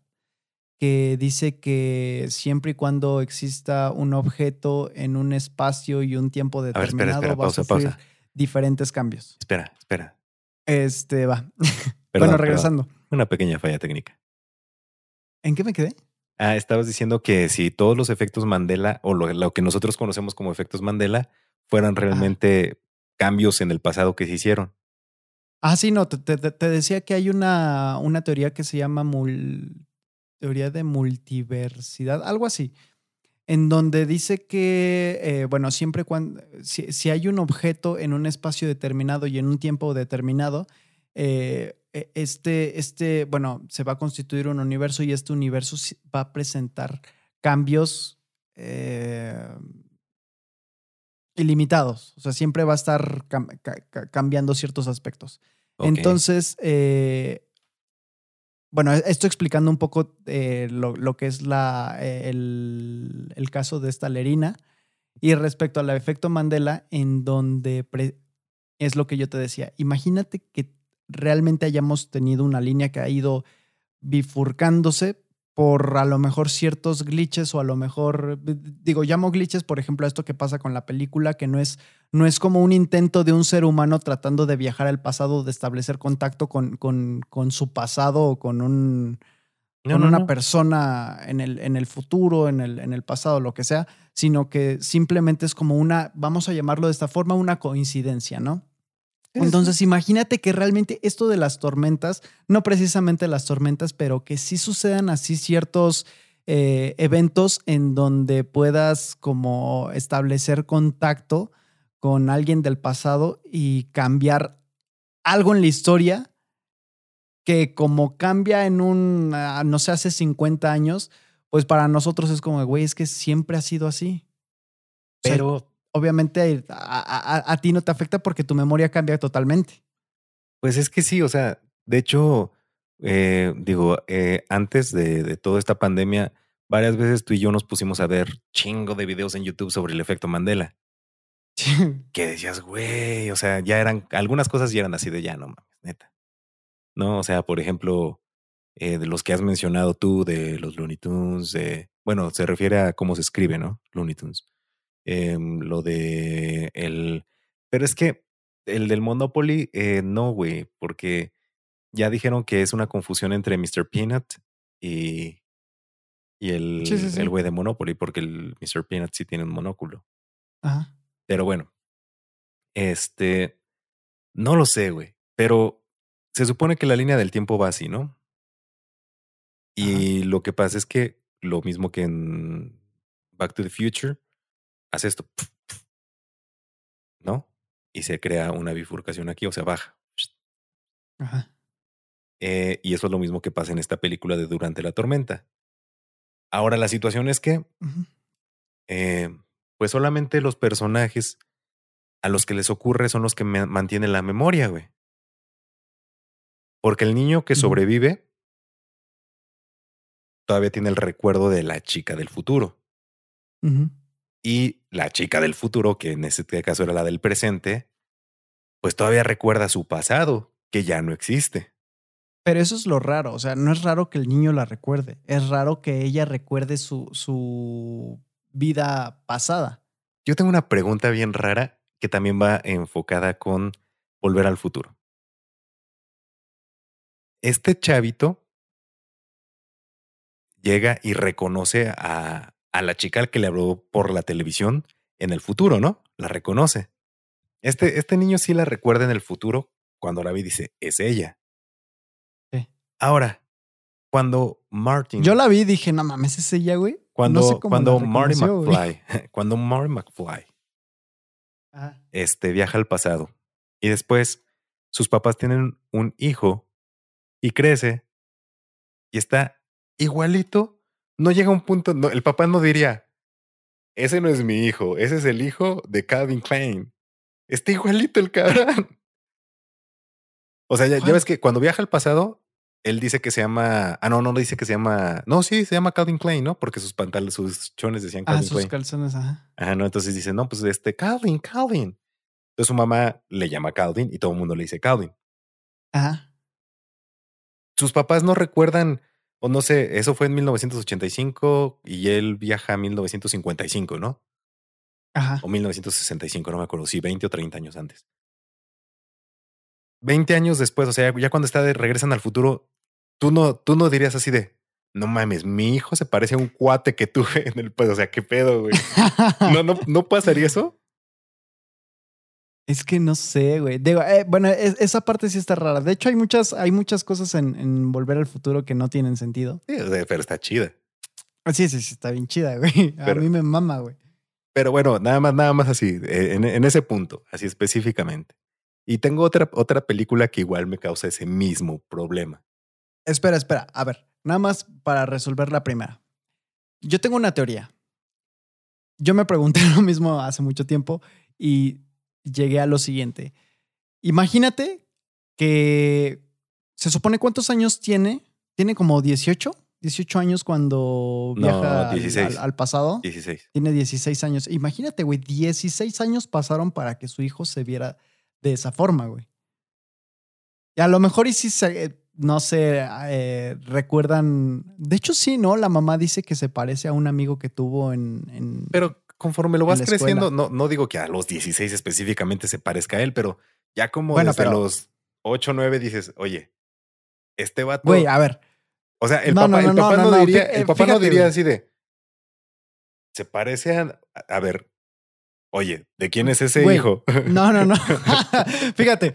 que dice que siempre y cuando exista un objeto en un espacio y un tiempo determinado va a sufrir diferentes cambios. Espera, espera. Este va. bueno, regresando. Una pequeña falla técnica. ¿En qué me quedé? Ah, estabas diciendo que si todos los efectos Mandela o lo, que nosotros conocemos como efectos Mandela fueran realmente cambios en el pasado que se hicieron. Ah, sí, no, te, decía que hay una, una teoría que se llama teoría de multiversidad, algo así, en donde dice que, eh, bueno, siempre cuando, si, hay un objeto en un espacio determinado y en un tiempo determinado, eh, este, este, bueno, se va a constituir un universo y este universo va a presentar cambios eh, ilimitados. O sea, siempre va a estar cambiando ciertos aspectos. Entonces, bueno, e, esto explicando un poco eh, lo, que es la, eh, el, caso de esta lerina y respecto al efecto Mandela, en donde es lo que yo te decía. Imagínate que realmente hayamos tenido una línea que ha ido bifurcándose por a lo mejor ciertos glitches o a lo mejor, digo, llamo glitches, por ejemplo, a esto que pasa con la película, que no es, no es como un intento de un ser humano tratando de viajar al pasado, de establecer contacto con, con, con su pasado o con, un, con una persona en el, en el futuro, en el, en el pasado, lo que sea, sino que simplemente es como una, vamos a llamarlo de esta forma, una coincidencia, ¿no? Entonces, imagínate que realmente esto de las tormentas, no precisamente las tormentas, pero que sí sucedan así ciertos eh, eventos en donde puedas como establecer contacto con alguien del pasado y cambiar algo en la historia que como cambia en un, ah, no sé, hace 50 años, pues para nosotros es como, güey, es que siempre ha sido así. Pero obviamente a, ti no te afecta porque tu memoria cambia totalmente. Pues es que sí, o sea, de hecho, eh, digo, eh, antes de, toda esta pandemia, varias veces tú y yo nos pusimos a ver chingo de videos en YouTube sobre el efecto Mandela. que decías, güey, o sea, ya eran, algunas cosas ya eran así de ya, no mames, neta. No, o sea, por ejemplo, eh, de los que has mencionado tú, de los Looney Tunes, de Bueno, se refiere a cómo se escribe, ¿no? Looney Tunes. Em, lo de el. Pero es que el del Monopoly, eh, no, güey, porque ya dijeron que es una confusión entre Mr. Peanut y, y el, Sí, sí, sí. el güey de Monopoly, porque el Mr. Peanut sí tiene un monóculo. Ajá. Pero bueno, este, no lo sé, güey, pero se supone que la línea del tiempo va así, ¿no? Y lo que pasa es que lo mismo que en Back to the Future, hace esto, ¿no? Y se crea una bifurcación aquí, o sea, baja. Ajá. Eh, y eso es lo mismo que pasa en esta película de Durante la Tormenta. Ahora, la situación es que, eh, pues solamente los personajes a los que les ocurre son los que me- mantienen la memoria, güey. Porque el niño que sobrevive todavía tiene el recuerdo de la chica del futuro. Ujú. Y la chica del futuro, que en este caso era la del presente, pues todavía recuerda su pasado, que ya no existe. Pero eso es lo raro. O sea, no es raro que el niño la recuerde. Es raro que ella recuerde su, su vida pasada. Yo tengo una pregunta bien rara que también va enfocada con volver al futuro. Este chavito llega y reconoce a, a la chica que le habló por la televisión en el futuro, ¿no? La reconoce. Este, este niño sí la recuerda en el futuro cuando la ve y dice, es ella. Sí. Ahora, cuando Martin... Yo la vi y dije, no mames, es ella, güey. Cuando, no sé cómo cuando Marty güey. McFly, cuando Marty McFly Ajá. este, viaja al pasado y después sus papás tienen un hijo y crece y está igualito, no llega un punto, no, el papá no diría, ese no es mi hijo, ese es el hijo de Calvin Klein. Está igualito el cabrón. O sea, ya, ves que cuando viaja al pasado, él dice que se llama, ah, no, no dice que se llama, no, sí, se llama Calvin Klein, ¿no? Porque sus pantalones, sus chones decían Ah, Calvin sus Klein. calzones, ajá. Ajá, no, entonces dice, no, pues este, Calvin, Calvin. Entonces su mamá le llama Calvin y todo el mundo le dice Calvin. Ajá. Sus papás no recuerdan, o no sé, eso fue en 1985 y él viaja a 1955, ¿no? Ajá. O 1965, no me acuerdo, si 20 o 30 años antes. 20 años después, o sea, ya cuando está de regresan al futuro, tú no, tú no dirías así de, no mames, mi hijo se parece a un cuate que tuve en el pues, o sea, qué pedo, güey. No, no, no pasaría eso. Es que no sé, güey. Digo, eh, bueno, es- esa parte sí está rara. De hecho, hay muchas, hay muchas cosas en, en Volver al Futuro que no tienen sentido. Sí, pero está chida. Sí, sí, sí, está bien chida, güey. A Pero- mí me mama, güey. Pero bueno, nada más, nada más así, eh, en, en ese punto, así específicamente. Y tengo otra, otra película que igual me causa ese mismo problema. Espera, espera. A ver, nada más para resolver la primera. Yo tengo una teoría. Yo me pregunté lo mismo hace mucho tiempo y llegué a lo siguiente. Imagínate que se supone cuántos años tiene. Tiene como 18, 18 años cuando viaja al- 16. al- al pasado. 16. Tiene 16 años. Imagínate, güey, 16 años pasaron para que su hijo se viera de esa forma, güey. Y a lo mejor y si se, eh, no sé, eh, recuerdan. De hecho, sí, ¿no? La mamá dice que se parece a un amigo que tuvo en. en- Pero conforme lo vas creciendo, no, no digo que a los 16 específicamente se parezca a él, pero ya como Bueno, desde pero- los 8 o 9 dices, oye, este vato. Güey, a ver. o sea, el no, papá, no, el papá no, diría, el eh, papá no diría así de. Se parece a. A ver. Oye, ¿de quién es ese Güey, hijo? No, no, no. Fíjate.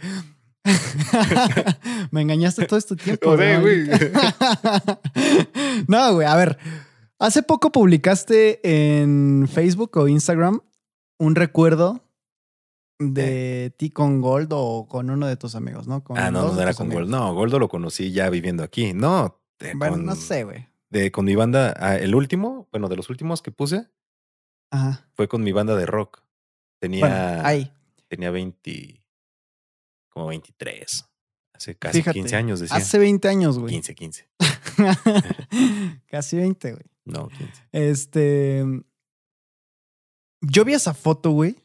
Me engañaste todo este tiempo. O sea, ¿no? güey. no, güey, a ver. Hace poco publicaste en Facebook o Instagram un recuerdo de ti con Gold o con uno de tus amigos, ¿no? Con Ah, no, no era con amigos. Goldo. No, Goldo lo conocí ya viviendo aquí. No, de- Bueno, con, no sé, güey. de- con mi banda, ah, el último, bueno, de los últimos que puse, Ajá. fue con mi banda de rock. Tenía, Bueno, ahí. tenía 20, como 23. Hace casi Fíjate, 15 años, decía. Hace 20 años, güey. 15, 15. Casi 20, güey. No, 15. Este. Yo vi esa foto, güey.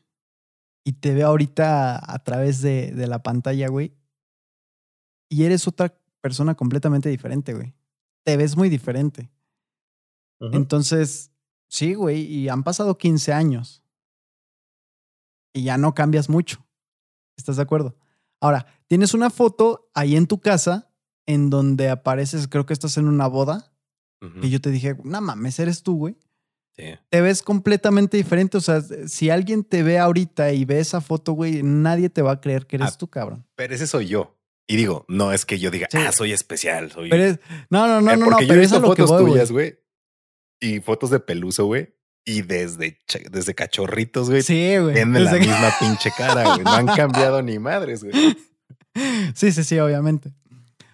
Y te veo ahorita a través de, de la pantalla, güey. Y eres otra persona completamente diferente, güey. Te ves muy diferente. Entonces, sí, güey, y han pasado 15 años. Y ya no cambias mucho. ¿Estás de acuerdo? Ahora, tienes una foto ahí en tu casa en donde apareces, creo que estás en una boda. Y yo te dije, no mames, eres tú, güey. Sí. Te ves completamente diferente. O sea, si alguien te ve ahorita y ve esa foto, güey, nadie te va a creer que eres Ah, tú, cabrón. Pero ese soy yo. Y digo, no es que yo diga, Sí. ah, soy especial, soy. Pero es- no, no, no, Eh, no, no, porque yo pero he es a visto que fotos voy, tuyas, güey. Y fotos de peluso, güey. Y desde, desde cachorritos, güey. Sí, güey. Tienen la que- misma pinche cara, güey. No han cambiado ni madres, güey. Sí, sí, sí, obviamente.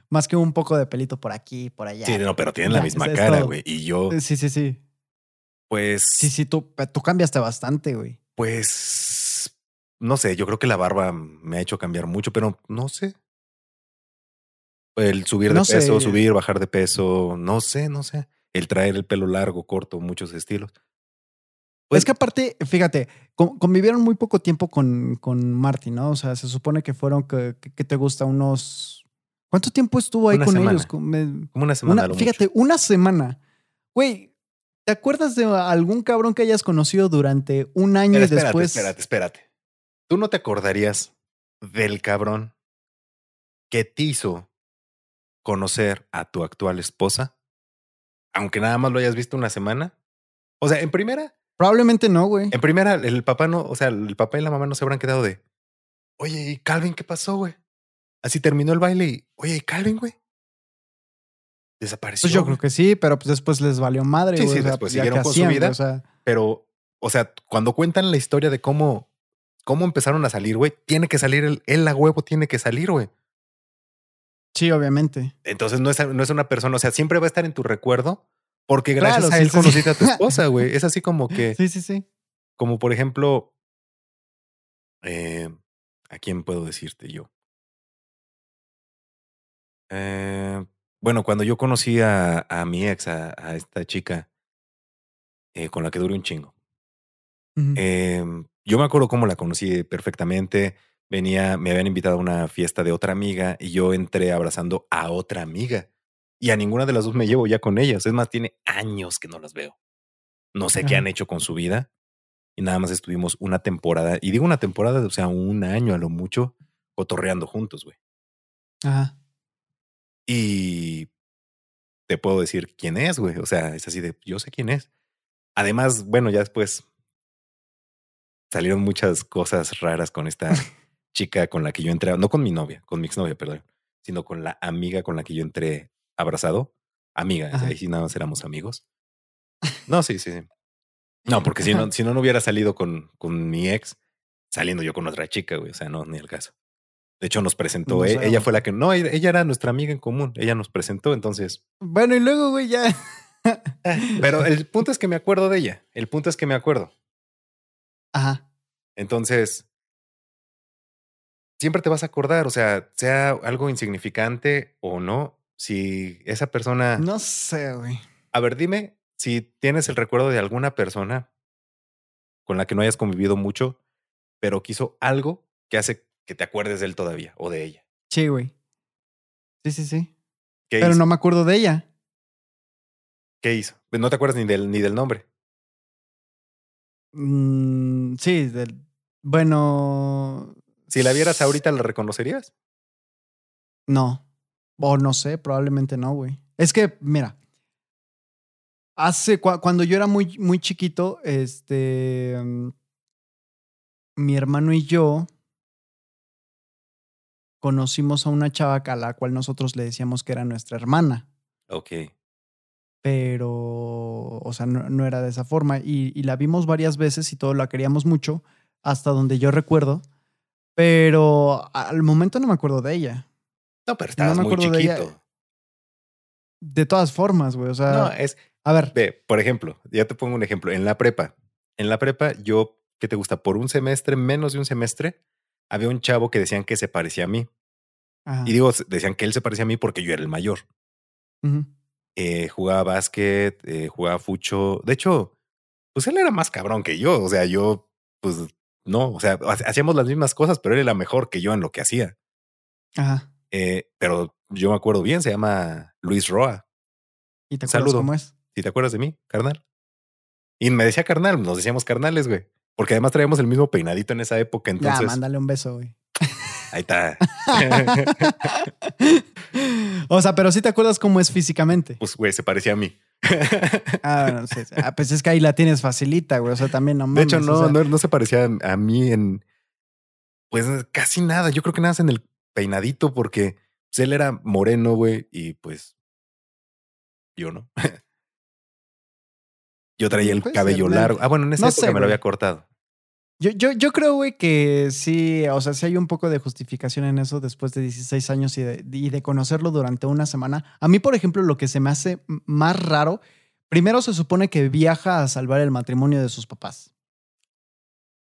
Más que un poco de pelito por aquí, por allá. Sí, no, pero tienen la misma es cara, güey. Y yo, Sí, sí, sí. pues, Sí, sí, tú, tú cambiaste bastante, güey. pues, no sé, yo creo que la barba me ha hecho cambiar mucho, pero no sé. El subir de No sé. peso, subir, bajar de peso, no sé, no sé. El traer el pelo largo, corto, muchos estilos. Pues- es que aparte, fíjate, con- convivieron muy poco tiempo con, con Marty, ¿no? O sea, se supone que fueron, que, te gusta, unos... ¿Cuánto tiempo estuvo ahí Una con semana. ellos? Como una semana. una- fíjate, mucho. una semana. Güey, ¿te acuerdas de algún cabrón que hayas conocido durante un año Pero y espérate, después... espérate, espérate. ¿Tú no te acordarías del cabrón que te hizo conocer a tu actual esposa? Aunque nada más lo hayas visto una semana. O sea, en primera, Probablemente no, güey. en primera, el papá no, o sea, el papá y la mamá no se habrán quedado de, oye, ¿y Calvin qué pasó, güey? Así terminó el baile y, oye, ¿y Calvin, güey? Desapareció. Pues yo güey". creo que sí, pero pues después les valió madre, Sí, güey. sí, o sea, después siguieron con su vida. güey, O sea, Pero, o sea, cuando cuentan la historia de cómo, cómo empezaron a salir, güey, tiene que salir el, él a huevo, tiene que salir, güey. sí, obviamente. Entonces no es, no es una persona, o sea, siempre va a estar en tu recuerdo porque gracias Claro, a él sí, sí. conociste a tu esposa, güey. Es así como que, Sí, sí, sí. como por ejemplo, eh, ¿a quién puedo decirte yo? Eh, bueno, cuando yo conocí a, a mi ex, a, a esta chica eh, con la que duré un chingo. Yo me acuerdo cómo la conocí perfectamente. Venía, me habían invitado a una fiesta de otra amiga y yo entré abrazando a otra amiga. Y a ninguna de las dos me llevo ya con ellas. Es más, tiene años que no las veo. No sé qué han hecho con su vida. Y nada más estuvimos una temporada. Y digo una temporada, o sea, un año a lo mucho, cotorreando juntos, güey. Ajá. Y te puedo decir quién es, güey. O sea, es así de, yo sé quién es. Además, bueno, ya después salieron muchas cosas raras con esta chica con la que yo entré, no con mi novia, con mi exnovia, perdón, sino con la amiga con la que yo entré abrazado. Amiga, ahí sí nada más éramos amigos. No, sí, sí. sí. No, porque si no, si no, no hubiera salido con, con mi ex, saliendo yo con otra chica, güey. O sea, no, ni el caso. De hecho, nos presentó. No e- ella güey. fue la que. No, ella ella era nuestra amiga en común. Ella nos presentó, entonces. Bueno, y luego, güey, ya. Pero el punto es que me acuerdo de ella. El punto es que me acuerdo. Ajá. Entonces, siempre te vas a acordar, o sea, sea algo insignificante o no, si esa persona... No sé, güey. A ver, dime si tienes el recuerdo de alguna persona con la que no hayas convivido mucho, pero que hizo algo que hace que te acuerdes de él todavía o de ella. Sí, güey. Sí, sí, sí. ¿Qué Pero hizo? no me acuerdo de ella. ¿Qué hizo? Pues No te acuerdas ni del, ni del nombre. Mm, sí, del. Bueno. Si la vieras ahorita, ¿la reconocerías? No. O no sé, probablemente no, güey. Es que, mira. Hace. cua- cuando yo era muy, muy chiquito, este. mm, Mi hermano y yo conocimos a una chava a la cual nosotros le decíamos que era nuestra hermana. Ok. pero, o sea, no, no era de esa forma. Y, y la vimos varias veces y todo la queríamos mucho, hasta donde yo recuerdo, pero al momento no me acuerdo de ella. No, pero estabas me muy acuerdo de ella. chiquito. De todas formas, güey, o sea, No, es, a ver, Ve, por ejemplo, ya te pongo un ejemplo. En la prepa, en la prepa, yo, ¿qué te gusta? Por un semestre, menos de un semestre, había un chavo que decían que se parecía a mí. ajá, Y digo, decían que él se parecía a mí porque yo era el mayor. Eh, jugaba básquet, eh, jugaba fucho. De hecho, pues él era más cabrón que yo. O sea, yo, pues no, o sea, ha- hacíamos las mismas cosas, pero él era mejor que yo en lo que hacía. ajá. Eh, pero yo me acuerdo bien, se llama Luis Roa. ¿Y te acuerdas Saludo. cómo es? si te acuerdas de mí, carnal. Y me decía carnal, nos decíamos carnales, güey. Porque además traíamos el mismo peinadito en esa época. Entonces, Ya, mándale un beso, güey. ahí está. o sea, pero sí te acuerdas cómo es físicamente. pues, güey, se parecía a mí. Ah, bueno, sí, sí. Ah, pues es que ahí la tienes facilita, güey. O sea, también no De mames. hecho, o no, sea, no, no se parecía a mí en. Pues casi nada. Yo creo que nada más en el peinadito, porque pues, él era moreno, güey, y pues. Yo no. yo traía el cabello largo. Ah, bueno, en esa no época sé, me lo había cortado. Yo, yo, yo creo, güey, que sí, o sea, sí hay un poco de justificación en eso después de 16 años y de, y de conocerlo durante una semana. A mí, por ejemplo, lo que se me hace más raro, primero se supone que viaja a salvar el matrimonio de sus papás.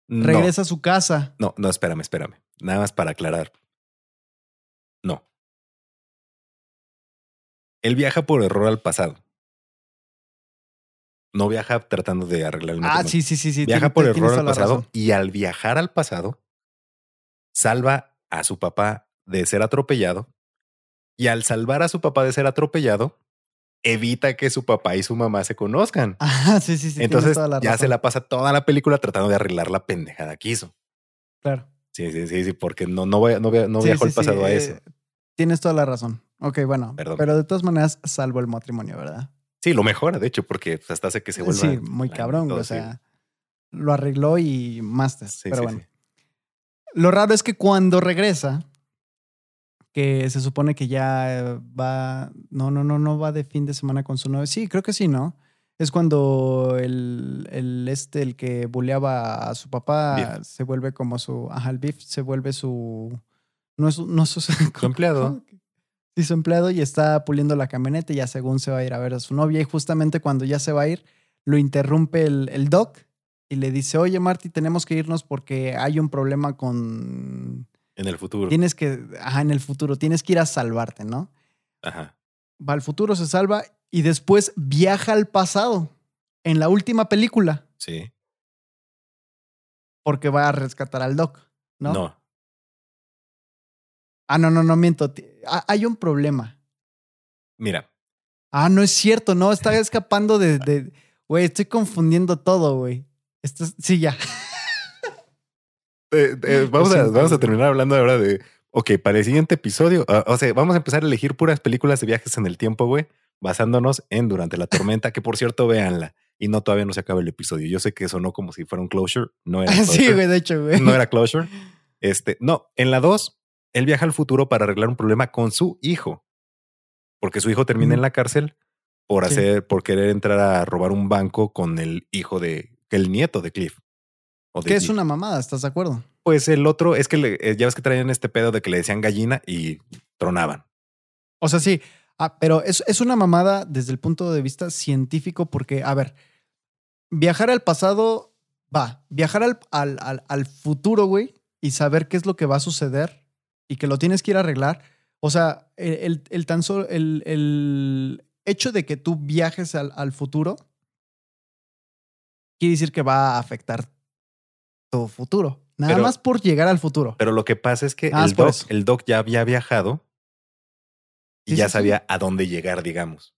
No, Regresa a su casa. No, no, espérame, espérame. Nada más para aclarar. No. Él viaja por error al pasado. No viaja tratando de arreglar el Ah, matrimonio. sí, sí, sí, sí. viaja por error al pasado razón. y al viajar al pasado salva a su papá de ser atropellado y al salvar a su papá de ser atropellado evita que su papá y su mamá se conozcan. Ah, sí, sí, sí. Entonces toda la ya se la pasa toda la película tratando de arreglar la pendejada que hizo. Claro. Sí, sí, sí, sí, porque no, no, voy- no, via- no Sí, viajó sí, al pasado sí, a eh, eso. Tienes toda la razón. Ok, bueno. Perdón. Pero de todas maneras, salvo el matrimonio, ¿verdad? Sí, lo mejora, de hecho, porque pues, hasta hace que se vuelva. sí, muy la- cabrón, todo, O sea, lo arregló y máster. Sí, pero sí, bueno. sí. Lo raro es que cuando regresa, que se supone que ya eh, va. No, no, no, no va de fin de semana con su novia. Sí, creo que sí, ¿no? Es cuando el, el este, el que buleaba a su papá, Biff. se vuelve como su. Ajá, el Biff se vuelve su. No es, no es su, Su empleado. Sí, su empleado y está puliendo la camioneta y ya según se va a ir a ver a su novia. Y justamente cuando ya se va a ir, lo interrumpe el, el doc y le dice, oye Marty, tenemos que irnos porque hay un problema con... En el futuro. Tienes que, ajá, en el futuro, tienes que ir a salvarte, ¿no? Ajá. Va al futuro, se salva y después viaja al pasado en la última película Sí. porque va a rescatar al doc, ¿no? No. Ah, no, no, no miento. Hay un problema. Mira, Ah, no es cierto, no, está escapando de. de- Güey, estoy confundiendo todo, güey. Esto es- sí, ya. eh, eh, vamos, a, vamos a terminar hablando ahora de. Ok, para el siguiente episodio, ah, o sea, vamos a empezar a elegir puras películas de viajes en el tiempo, güey, basándonos en Durante la Tormenta, que por cierto, véanla. Y no, todavía no se acaba el episodio. Yo sé que sonó como si fuera un closure. No era sí, closure. güey, de hecho, güey. No era closure. Este, no, en la 2, él viaja al futuro para arreglar un problema con su hijo. Porque su hijo termina en la cárcel por Sí. hacer, por querer entrar a robar un banco con el hijo de, el nieto de Cliff. O de Que es Cliff. una mamada, ¿estás de acuerdo? Pues el otro es que le- eh, ya ves que traían este pedo de que le decían gallina y tronaban. O sea, sí. Ah, pero es, es una mamada desde el punto de vista científico, porque, a ver, viajar al pasado va. Viajar al, al, al, al futuro, güey, y saber qué es lo que va a suceder y que lo tienes que ir a arreglar. O sea, el, el, el tan solo el, el hecho de que tú viajes al, al futuro quiere decir que va a afectar tu futuro. Nada Pero- más por llegar al futuro. Pero lo que pasa es que Ah, el, doc, el doc ya había viajado y Sí, ya sí, sí. sabía a dónde llegar, digamos.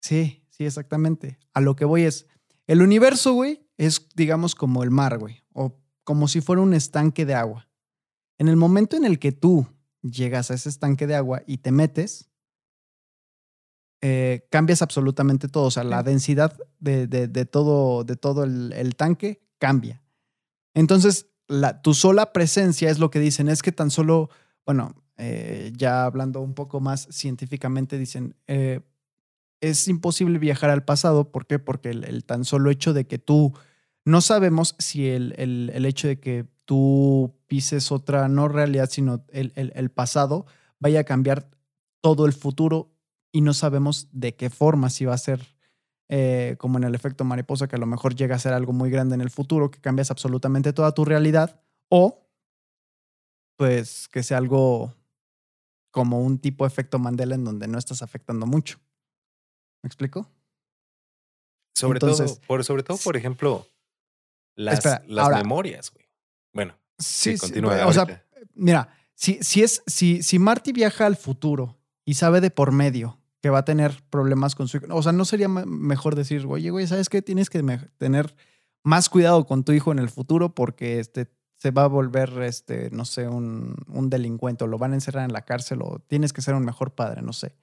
Sí, sí, exactamente. A lo que voy es, el universo, güey, es, digamos, como el mar, güey, o como si fuera un estanque de agua. En el momento en el que tú llegas a ese estanque de agua y te metes, eh, cambias absolutamente todo. O sea, la densidad de, de- de todo, de todo el, el tanque cambia. Entonces, la, tu sola presencia es lo que dicen, es que tan solo, bueno, eh, ya hablando un poco más científicamente, dicen, eh, es imposible viajar al pasado. ¿Por qué? Porque el, tan solo hecho de que tú no sabemos si el, el- el hecho de que tú pises otra, no realidad, sino el pasado, vaya a cambiar todo el futuro y no sabemos de qué forma, si va a ser eh, como en el efecto mariposa, que a lo mejor llega a ser algo muy grande en el futuro, que cambias absolutamente toda tu realidad, o pues que sea algo como un tipo de efecto Mandela en donde no estás afectando mucho. ¿Me explico? Sobre Entonces, todo, por, sobre todo, por ejemplo, las, Espera, las ahora- memorias, güey. Bueno, Sí, sí, continúa O sea, mira, si, si, es, si, si Marty viaja al futuro y sabe de por medio que va a tener problemas con su hijo. O sea, ¿no sería mejor decir, oye, güey, ¿sabes qué? Tienes que tener más cuidado con tu hijo en el futuro porque este, se va a volver, este, no sé, un, un delincuente o lo van a encerrar en la cárcel o tienes que ser un mejor padre, no sé.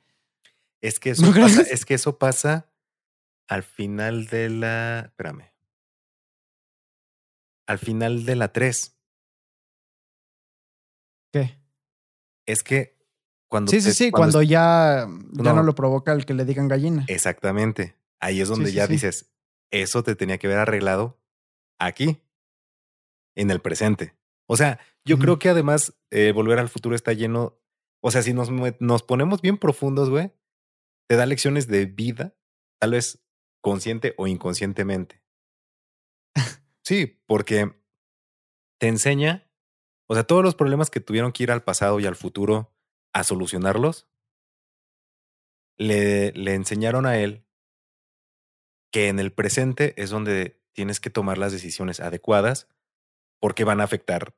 Es que eso, pasa, es que eso pasa al final de la... Espérame. Al final de la 3. ¿Qué? Es que cuando... Sí, sí, sí, cuando, ya, ya no, lo provoca el que le digan gallina. Exactamente. Ahí es donde ya dices, eso te tenía que haber arreglado aquí, en el presente. O sea, yo creo que además eh, Volver al Futuro está lleno, o sea, si nos, nos ponemos bien profundos, güey, te da lecciones de vida, tal vez consciente o inconscientemente. sí, porque te enseña, o sea, todos los problemas que tuvieron que ir al pasado y al futuro a solucionarlos, le, le enseñaron a él que en el presente es donde tienes que tomar las decisiones adecuadas porque van a afectar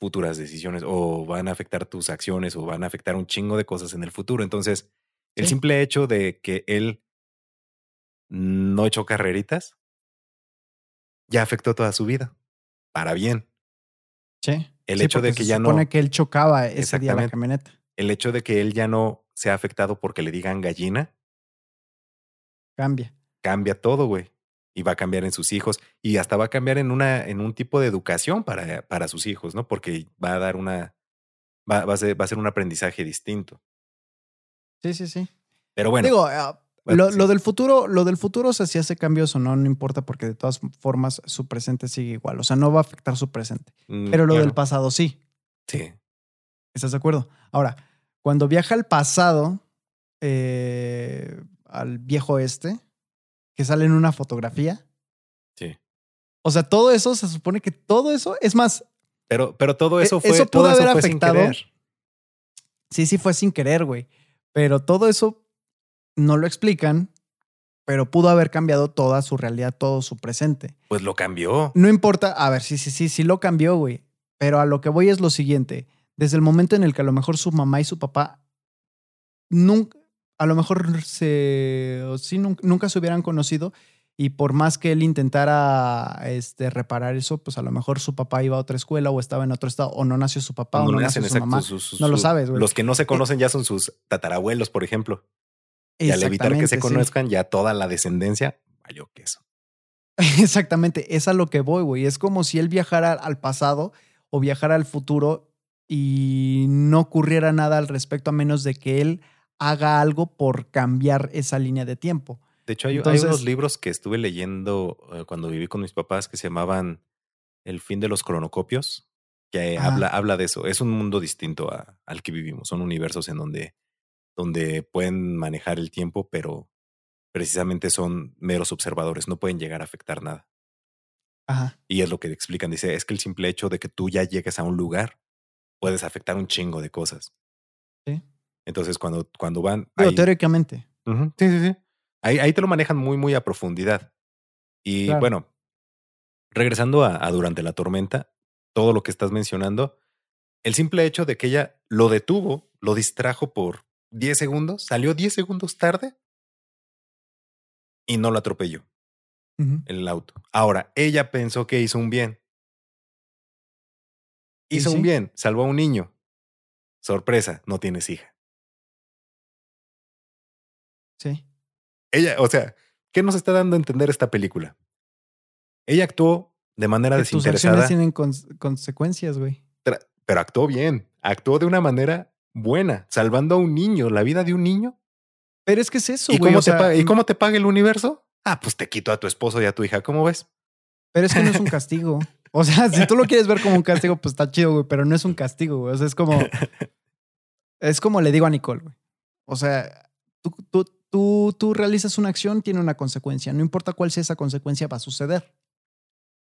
futuras decisiones o van a afectar tus acciones o van a afectar un chingo de cosas en el futuro. Entonces, el simple hecho de que él no echó carreritas ya afectó toda su vida, para bien. Sí. El hecho de que ya no. supone que él chocaba ese día la camioneta. El hecho de que él ya no sea afectado porque le digan gallina. Cambia. Cambia todo, güey y va a cambiar en sus hijos y hasta va a cambiar en, una, en un tipo de educación para, para sus hijos, ¿no? Porque va a dar una, va, va, a ser, va a ser un aprendizaje distinto. Sí, sí, sí. Pero bueno. Digo, ah, lo, lo, del futuro, lo del futuro, o sea, si hace cambios o no, no importa porque de todas formas su presente sigue igual. O sea, no va a afectar su presente. Mm, pero lo del pasado sí. Sí. ¿Estás de acuerdo? Ahora, cuando viaja al pasado, eh, al viejo este, que sale en una fotografía. Sí. O sea, todo eso se supone que todo eso es más. Pero, pero todo eso e, fue. Eso pudo haber afectado. Sí, sí, fue sin querer, güey. Pero todo eso no lo explican, pero pudo haber cambiado toda su realidad, todo su presente. Pues lo cambió. No importa. A ver, sí, sí, sí, sí lo cambió, güey. Pero a lo que voy es lo siguiente. Desde el momento en el que a lo mejor su mamá y su papá nunca, a lo mejor se, sí, nunca, se hubieran conocido y por más que él intentara este, reparar eso, pues a lo mejor su papá iba a otra escuela o estaba en otro estado o no nació su papá o no nació su mamá. no lo sabes, güey. Los que no se eh, conocen ya son sus tatarabuelos, por ejemplo. Y al evitar que se conozcan ya toda la descendencia, valió queso. Exactamente, es a lo que voy, güey. Es como si él viajara al pasado o viajara al futuro y no ocurriera nada al respecto a menos de que él haga algo por cambiar esa línea de tiempo. De hecho, hay, unos libros que estuve leyendo eh, cuando viví con mis papás que se llamaban El fin de los cronocopios, que habla, habla de eso. Es un mundo distinto al que vivimos. Son universos en donde, donde pueden manejar el tiempo, pero precisamente son meros observadores, no pueden llegar a afectar nada. Ajá. Y es lo que explican. Dice, es que el simple hecho de que tú ya llegues a un lugar puedes afectar un chingo de cosas. Sí. Entonces, cuando, cuando van. Pero teóricamente. sí, sí, sí. Ahí, ahí te lo manejan muy, muy a profundidad. Y bueno, regresando a, Durante la Tormenta, todo lo que estás mencionando, el simple hecho de que ella lo detuvo, lo distrajo por 10 segundos, salió 10 segundos tarde y no lo atropelló el auto. Ahora, ella pensó que hizo un bien. Hizo un bien, salvó a un niño. Sorpresa, no tienes hija. Sí. Ella, o sea, ¿qué nos está dando a entender esta película? Ella actuó de manera desinteresada. Tus tienen consecuencias, güey. Pero actuó bien, actuó de una manera buena, salvando a un niño, la vida de un niño. Pero es que es eso, ¿Y güey. Cómo te paga, ¿Y cómo te paga el universo? Ah, pues te quito a tu esposo y a tu hija, ¿cómo ves? Pero es que no es un castigo. O sea, si tú lo quieres ver como un castigo, pues está chido, güey, pero no es un castigo, güey. O sea, es como. Es como le digo a Nicole, güey. O sea, tú, tú, tú, tú realizas una acción, tiene una consecuencia. No importa cuál sea esa consecuencia, va a suceder.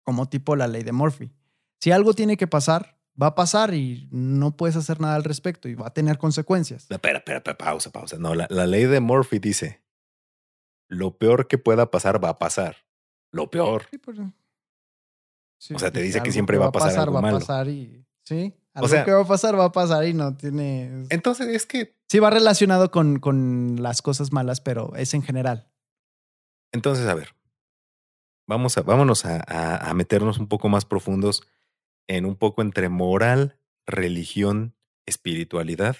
Como tipo la ley de Murphy. Si algo tiene que pasar, va a pasar y no puedes hacer nada al respecto y va a tener consecuencias. Espera, espera, espera pausa, pausa. No, la, ley de Murphy dice, lo peor que pueda pasar va a pasar. Lo peor. Sí, o sea, te dice que siempre va a pasar, algo va malo. a pasar y... Sí, Algo sea- que va a pasar, va a pasar y no tiene. Entonces es que, Sí, va relacionado con, con las cosas malas, pero es en general. entonces, a ver, vamos a, vámonos a, a- a meternos un poco más profundos en un poco entre moral, religión, espiritualidad,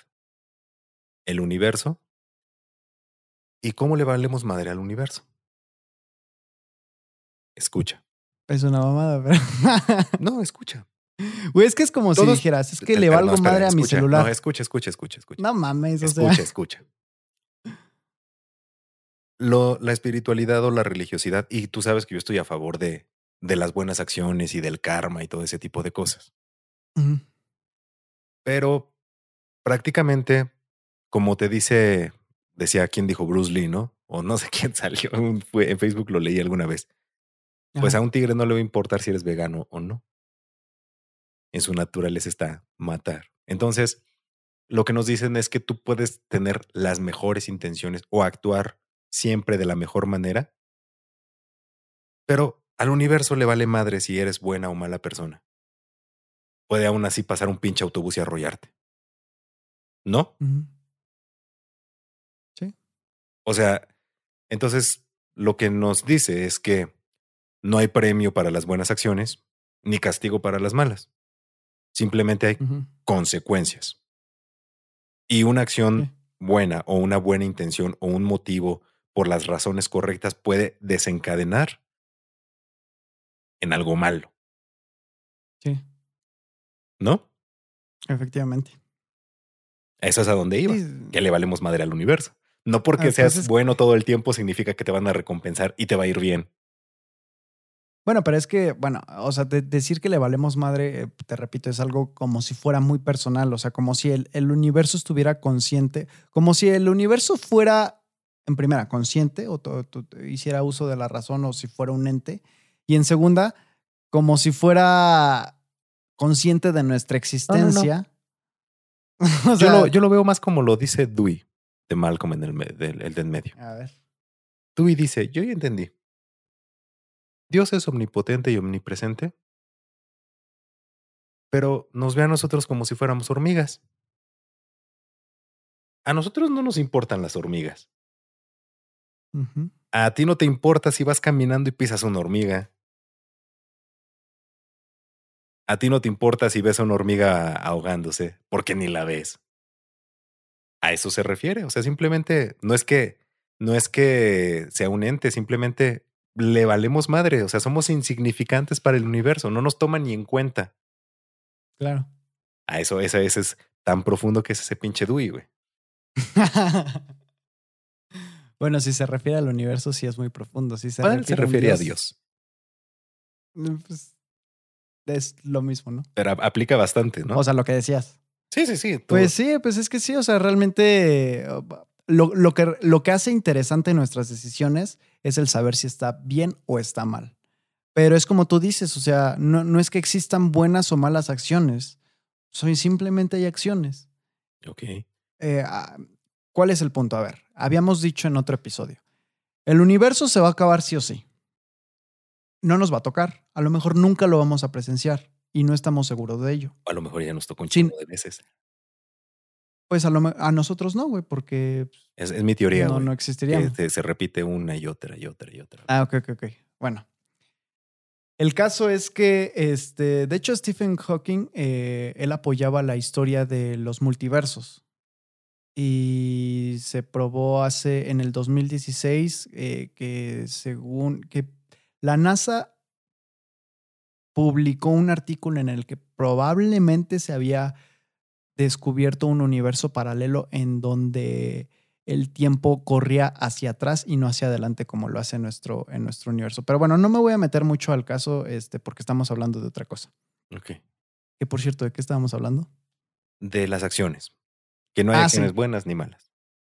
el universo y cómo le valemos madre al universo. Escucha. Es una mamada, pero. No, escucha. Güey, es que es como si dijeras, es que le no, valgo espera, madre a mi escucha. celular. No, escucha, escucha, escucha, escucha. No mames, o sea. Escucha, escucha. Lo, la espiritualidad o la religiosidad, y tú sabes que yo estoy a favor de, de las buenas acciones y del karma y todo ese tipo de cosas. Pero prácticamente, como te dice, decía quién dijo Bruce Lee, ¿no? O no sé quién salió, en Facebook lo leí alguna vez. Pues Ajá. a un tigre no le va a importar si eres vegano o no. En su naturaleza está matar. Entonces, lo que nos dicen es que tú puedes tener las mejores intenciones o actuar siempre de la mejor manera, pero al universo le vale madre si eres buena o mala persona. Puede aún así pasar un pinche autobús y arrollarte. ¿No? Ujú. O sea, entonces lo que nos dice es que no hay premio para las buenas acciones ni castigo para las malas. Simplemente hay consecuencias. Y una acción buena o una buena intención o un motivo por las razones correctas puede desencadenar en algo malo, Sí, ¿no? efectivamente. Eso es a donde iba. Sí, Que le valemos madre al universo. No porque seas bueno todo el tiempo significa que te van a recompensar y te va a ir bien. Bueno, pero es que, bueno, o sea, de- decir que le valemos madre, eh, te repito, es algo como si fuera muy personal, o sea, como si el, el universo estuviera consciente, como si el universo fuera, en primera, consciente o to- to- hiciera uso de la razón o si fuera un ente, y en segunda, como si fuera consciente de nuestra existencia. o yo, lo, yo lo veo más como lo dice Dewey de Malcolm en el, del, el del medio. a ver. Dewey dice, yo ya entendí. Dios es omnipotente y omnipresente, pero nos ve a nosotros como si fuéramos hormigas. A nosotros no nos importan las hormigas. A ti no te importa si vas caminando y pisas una hormiga. A ti no te importa si ves a una hormiga ahogándose, porque ni la ves. A eso se refiere. O sea, simplemente no es que no es que sea un ente, simplemente le valemos madre. O sea, somos insignificantes para el universo, no nos toman ni en cuenta. Claro. A eso, ese, ese es tan profundo que es ese pinche Dewey, güey. bueno, si se refiere al universo, sí es muy profundo. Si se Padre se refiere, un refiere a Dios, pues, es lo mismo, ¿no? pero aplica bastante, ¿no? O sea, lo que decías. sí, sí, sí. todo. Pues sí, pues es que sí, o sea, realmente lo, lo que, lo que hace interesante nuestras decisiones es el saber si está bien o está mal. Pero es como tú dices, o sea, no, no es que existan buenas o malas acciones, soy simplemente hay acciones. Ok. Eh, ah, ¿Cuál es el punto? A ver, habíamos dicho en otro episodio, el universo se va a acabar sí o sí. No nos va a tocar, a lo mejor nunca lo vamos a presenciar y no estamos seguros de ello. A lo mejor ya nos tocó un chingo de veces. Pues a, lo a nosotros no, güey, porque Es, es mi teoría, no, no se, se repite una y otra y otra y otra. Ah, ok, ok, ok. Bueno. El caso es que, este, de hecho, Stephen Hawking, eh, él apoyaba la historia de los multiversos. Y se probó hace, en el 2016, eh, que según, que la NASA publicó un artículo en el que probablemente se había descubierto un universo paralelo en donde el tiempo corría hacia atrás y no hacia adelante como lo hace en nuestro, en nuestro universo. Pero bueno, no me voy a meter mucho al caso este, porque estamos hablando de otra cosa. Ok. Que por cierto, ¿de qué estábamos hablando? De las acciones. Que no hay Ah, acciones sí. buenas ni malas.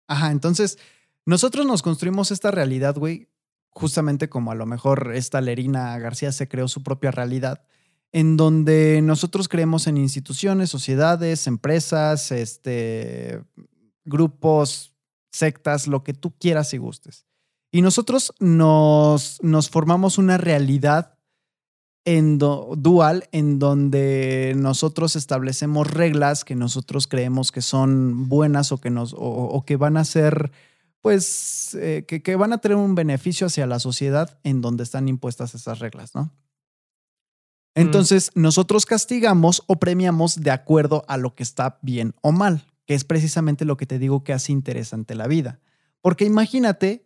Ajá, entonces nosotros nos construimos esta realidad, güey, justamente como a lo mejor esta Lerina García se creó su propia realidad, en donde nosotros creemos en instituciones, sociedades, empresas, este, grupos, sectas, lo que tú quieras y gustes. Y nosotros nos, nos formamos una realidad en dual en donde nosotros establecemos reglas que nosotros creemos que son buenas o que nos o, que van a ser pues eh, que, que, van a tener un beneficio hacia la sociedad en donde están impuestas esas reglas, ¿no? Entonces, nosotros castigamos o premiamos de acuerdo a lo que está bien o mal, que es precisamente lo que te digo que hace interesante la vida. Porque imagínate,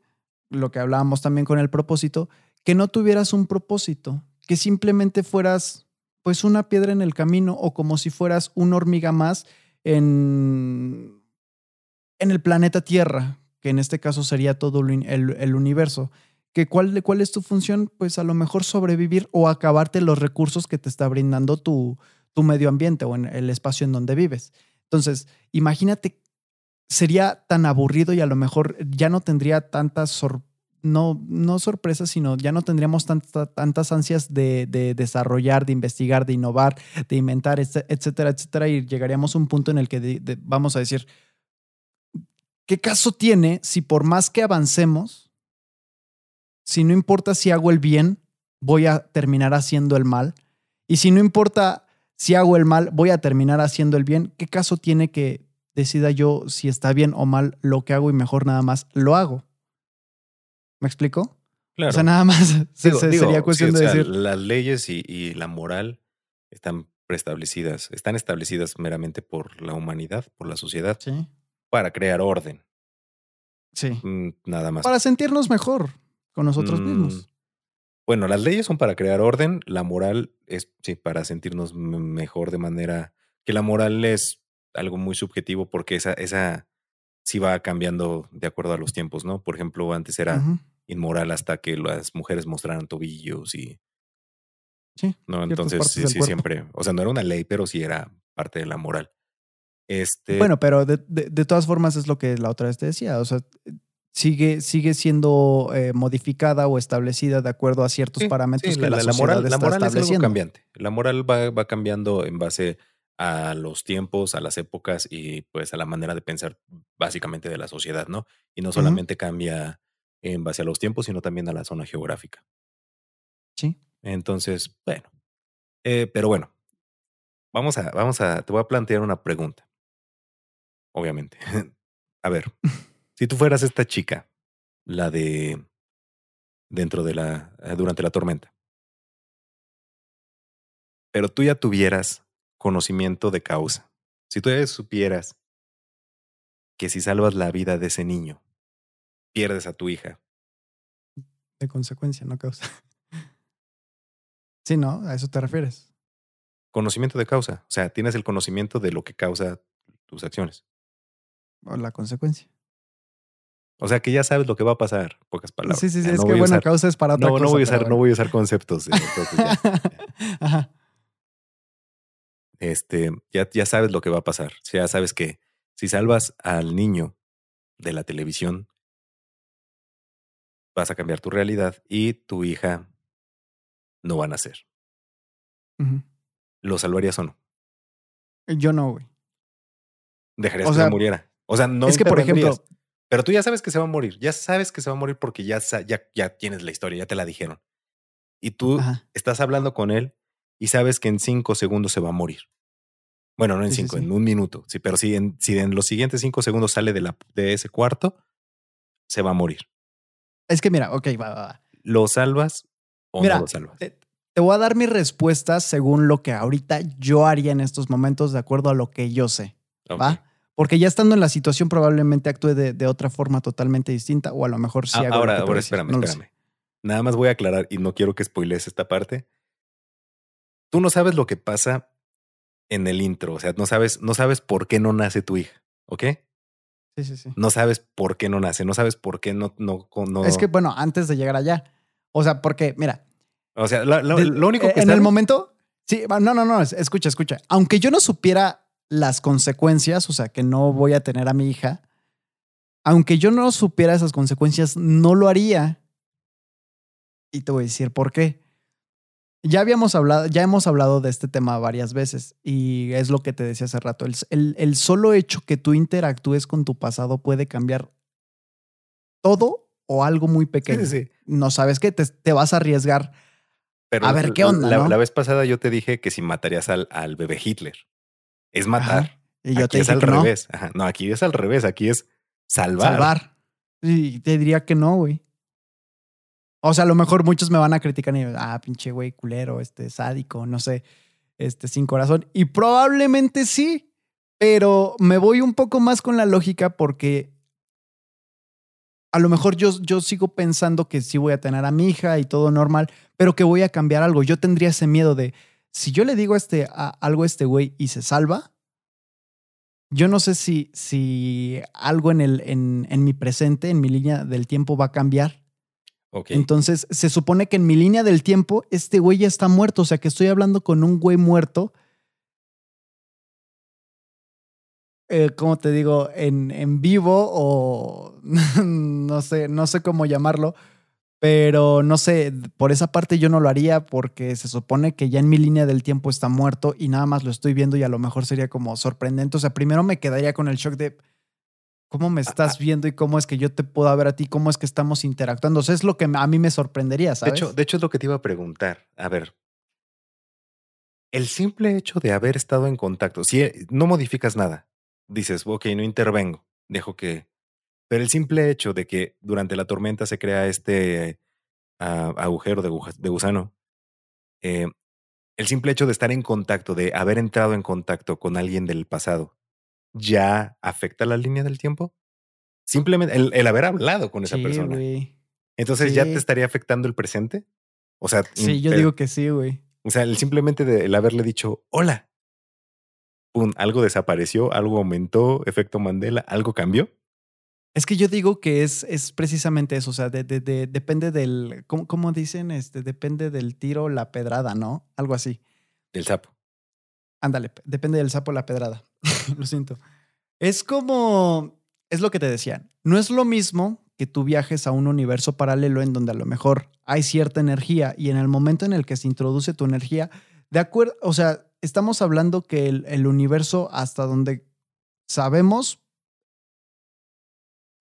lo que hablábamos también con el propósito, que no tuvieras un propósito, que simplemente fueras pues una piedra en el camino o como si fueras una hormiga más en, en el planeta Tierra, que en este caso sería todo el universo que cuál, cuál es tu función, pues a lo mejor sobrevivir o acabarte los recursos que te está brindando tu, tu medio ambiente o en el espacio en donde vives. Entonces, imagínate, sería tan aburrido y a lo mejor ya no tendría tantas no, no sorpresas, sino ya no tendríamos tantas ansias de, de, desarrollar, de investigar, de innovar, de inventar, etcétera, etcétera, y llegaríamos a un punto en el que vamos a decir, ¿qué caso tiene si por más que avancemos, si no importa si hago el bien, voy a terminar haciendo el mal. Y si no importa si hago el mal, voy a terminar haciendo el bien. ¿Qué caso tiene que decida yo si está bien o mal lo que hago y mejor nada más lo hago? ¿Me explico? Claro. O sea, nada más sería cuestión de decir. Las leyes y, la moral están preestablecidas, están establecidas meramente por la humanidad, por la sociedad, para crear orden. Sí. Mm, nada más. Para sentirnos mejor con nosotros mismos. Mm, bueno, las leyes son para crear orden, la moral es sí, para sentirnos mejor de manera que la moral es algo muy subjetivo porque esa, esa sí va cambiando de acuerdo a los tiempos, ¿no? Por ejemplo, antes era inmoral hasta que las mujeres mostraran tobillos y... Sí. No, entonces sí, sí, siempre, o sea, no era una ley, pero sí era parte de la moral. Este... Bueno, pero de, de todas formas es lo que la otra vez te decía, o sea, sigue, sigue siendo eh, modificada o establecida de acuerdo a ciertos parámetros que la, la, moral, la moral es algo cambiante. La moral va, va, cambiando en base a los tiempos, a las épocas y pues a la manera de pensar básicamente de la sociedad, ¿no? Y no solamente cambia en base a los tiempos, sino también a la zona geográfica. Sí. Entonces, bueno. Eh, pero bueno, vamos a, vamos a, te voy a plantear una pregunta. Obviamente. a ver. Si tú fueras esta chica, la de dentro de la, eh, durante la tormenta, pero tú ya tuvieras conocimiento de causa, si tú ya supieras que si salvas la vida de ese niño, pierdes a tu hija. De consecuencia, no causa. Sí, ¿no? A eso te refieres. Conocimiento de causa. O sea, tienes el conocimiento de lo que causa tus acciones. O la consecuencia. O sea que ya sabes lo que va a pasar, pocas palabras. Sí, sí, sí, es que bueno, causa es para otra no, cosa. No voy, a usar, no voy a usar conceptos. Ajá. Este, ya, ya sabes lo que va a pasar. Ya sabes que si salvas al niño de la televisión, vas a cambiar tu realidad y tu hija no va a nacer. ¿Lo salvarías o no? Yo no, güey. Dejarías que se muriera. O sea, no. Es que, por ejemplo, pero tú ya sabes que se va a morir, ya sabes que se va a morir porque ya, ya, ya tienes la historia, ya te la dijeron. Y tú estás hablando con él y sabes que en cinco segundos se va a morir. Bueno, no en cinco, en un minuto. Sí, pero si en, si en los siguientes cinco segundos sale de, la, de ese cuarto, se va a morir. Es que mira, ok, va, va. ¿Lo salvas o no lo salvas? Te, voy a dar mi respuesta según lo que ahorita yo haría en estos momentos, de acuerdo a lo que yo sé. ¿Va? Porque ya estando en la situación probablemente actúe de, otra forma totalmente distinta o a lo mejor sí ah, Ahora, ahora espérame, espérame. Nada más voy a aclarar y no quiero que spoilees esta parte. Tú no sabes lo que pasa en el intro, o sea, no sabes, no sabes por qué no nace tu hija, ¿ok? Sí, sí, sí. No sabes por qué no nace, no sabes por qué no, no, no... Es que, bueno, antes de llegar allá, o sea, porque, mira. O sea, lo, único que... En el momento, sí, no, no, no, escucha, escucha. Aunque yo no supiera las consecuencias, o sea, que no voy a tener a mi hija, aunque yo no supiera esas consecuencias, no lo haría. Y te voy a decir por qué. Ya habíamos hablado, ya hemos hablado de este tema varias veces y es lo que te decía hace rato. El, el, solo hecho que tú interactúes con tu pasado puede cambiar todo o algo muy pequeño. No sabes qué, te, te vas a arriesgar Pero A ver, ¿qué onda, La, no? la vez pasada yo te dije que si matarías al, al bebé Hitler. Es matar. Ajá. Y yo aquí te es al no. revés. Ajá. No, aquí es al revés. Aquí es salvar. Salvar. Y te diría que no, güey. O sea, a lo mejor muchos me van a criticar y ah, pinche güey, culero, este sádico, no sé, este sin corazón. Y probablemente sí, pero me voy un poco más con la lógica porque a lo mejor yo, yo sigo pensando que sí voy a tener a mi hija y todo normal, pero que voy a cambiar algo. Yo tendría ese miedo de, si yo le digo este, a, algo a este güey y se salva, yo no sé si, si algo en, el, en, en mi presente, en mi línea del tiempo va a cambiar. Entonces, se supone que en mi línea del tiempo, este güey ya está muerto. O sea, que estoy hablando con un güey muerto. Eh, ¿Cómo te digo? En, en vivo o no sé, no sé cómo llamarlo. Pero no sé, por esa parte yo no lo haría porque se supone que ya en mi línea del tiempo está muerto y nada más lo estoy viendo y a lo mejor sería como sorprendente. O sea, primero me quedaría con el shock de cómo me estás viendo y cómo es que yo te puedo ver a ti, cómo es que estamos interactuando. O sea, es lo que a mí me sorprendería, De ¿sabes? hecho, de hecho, es lo que te iba a preguntar. A ver. El simple hecho de haber estado en contacto, si eh, no modificas nada, dices, ok, no intervengo, dejo que. Pero el simple hecho de que durante la tormenta se crea este ah, agujero de, gusano, eh, el simple hecho de estar en contacto, de haber entrado en contacto con alguien del pasado, ¿ya afecta la línea del tiempo? Simplemente el, el haber hablado con esa sí, persona. Entonces, ¿ya te estaría afectando el presente? O sea, Sí, yo digo que sí, güey. o sea, el simplemente de el haberle dicho hola. Pum, algo desapareció, algo aumentó, efecto Mandela, algo cambió. Es que yo digo que es, es precisamente eso. O sea, de, de- de- depende del. ¿cómo, cómo dicen? Este, depende del tiro, la pedrada, ¿no? Algo así. Del sapo. Ándale, depende del sapo la pedrada. lo siento. Es como, es lo que te decía, no es lo mismo que tú viajes a un universo paralelo en donde a lo mejor hay cierta energía y en el momento en el que se introduce tu energía, de acuerdo, o sea, estamos hablando que el, el universo hasta donde sabemos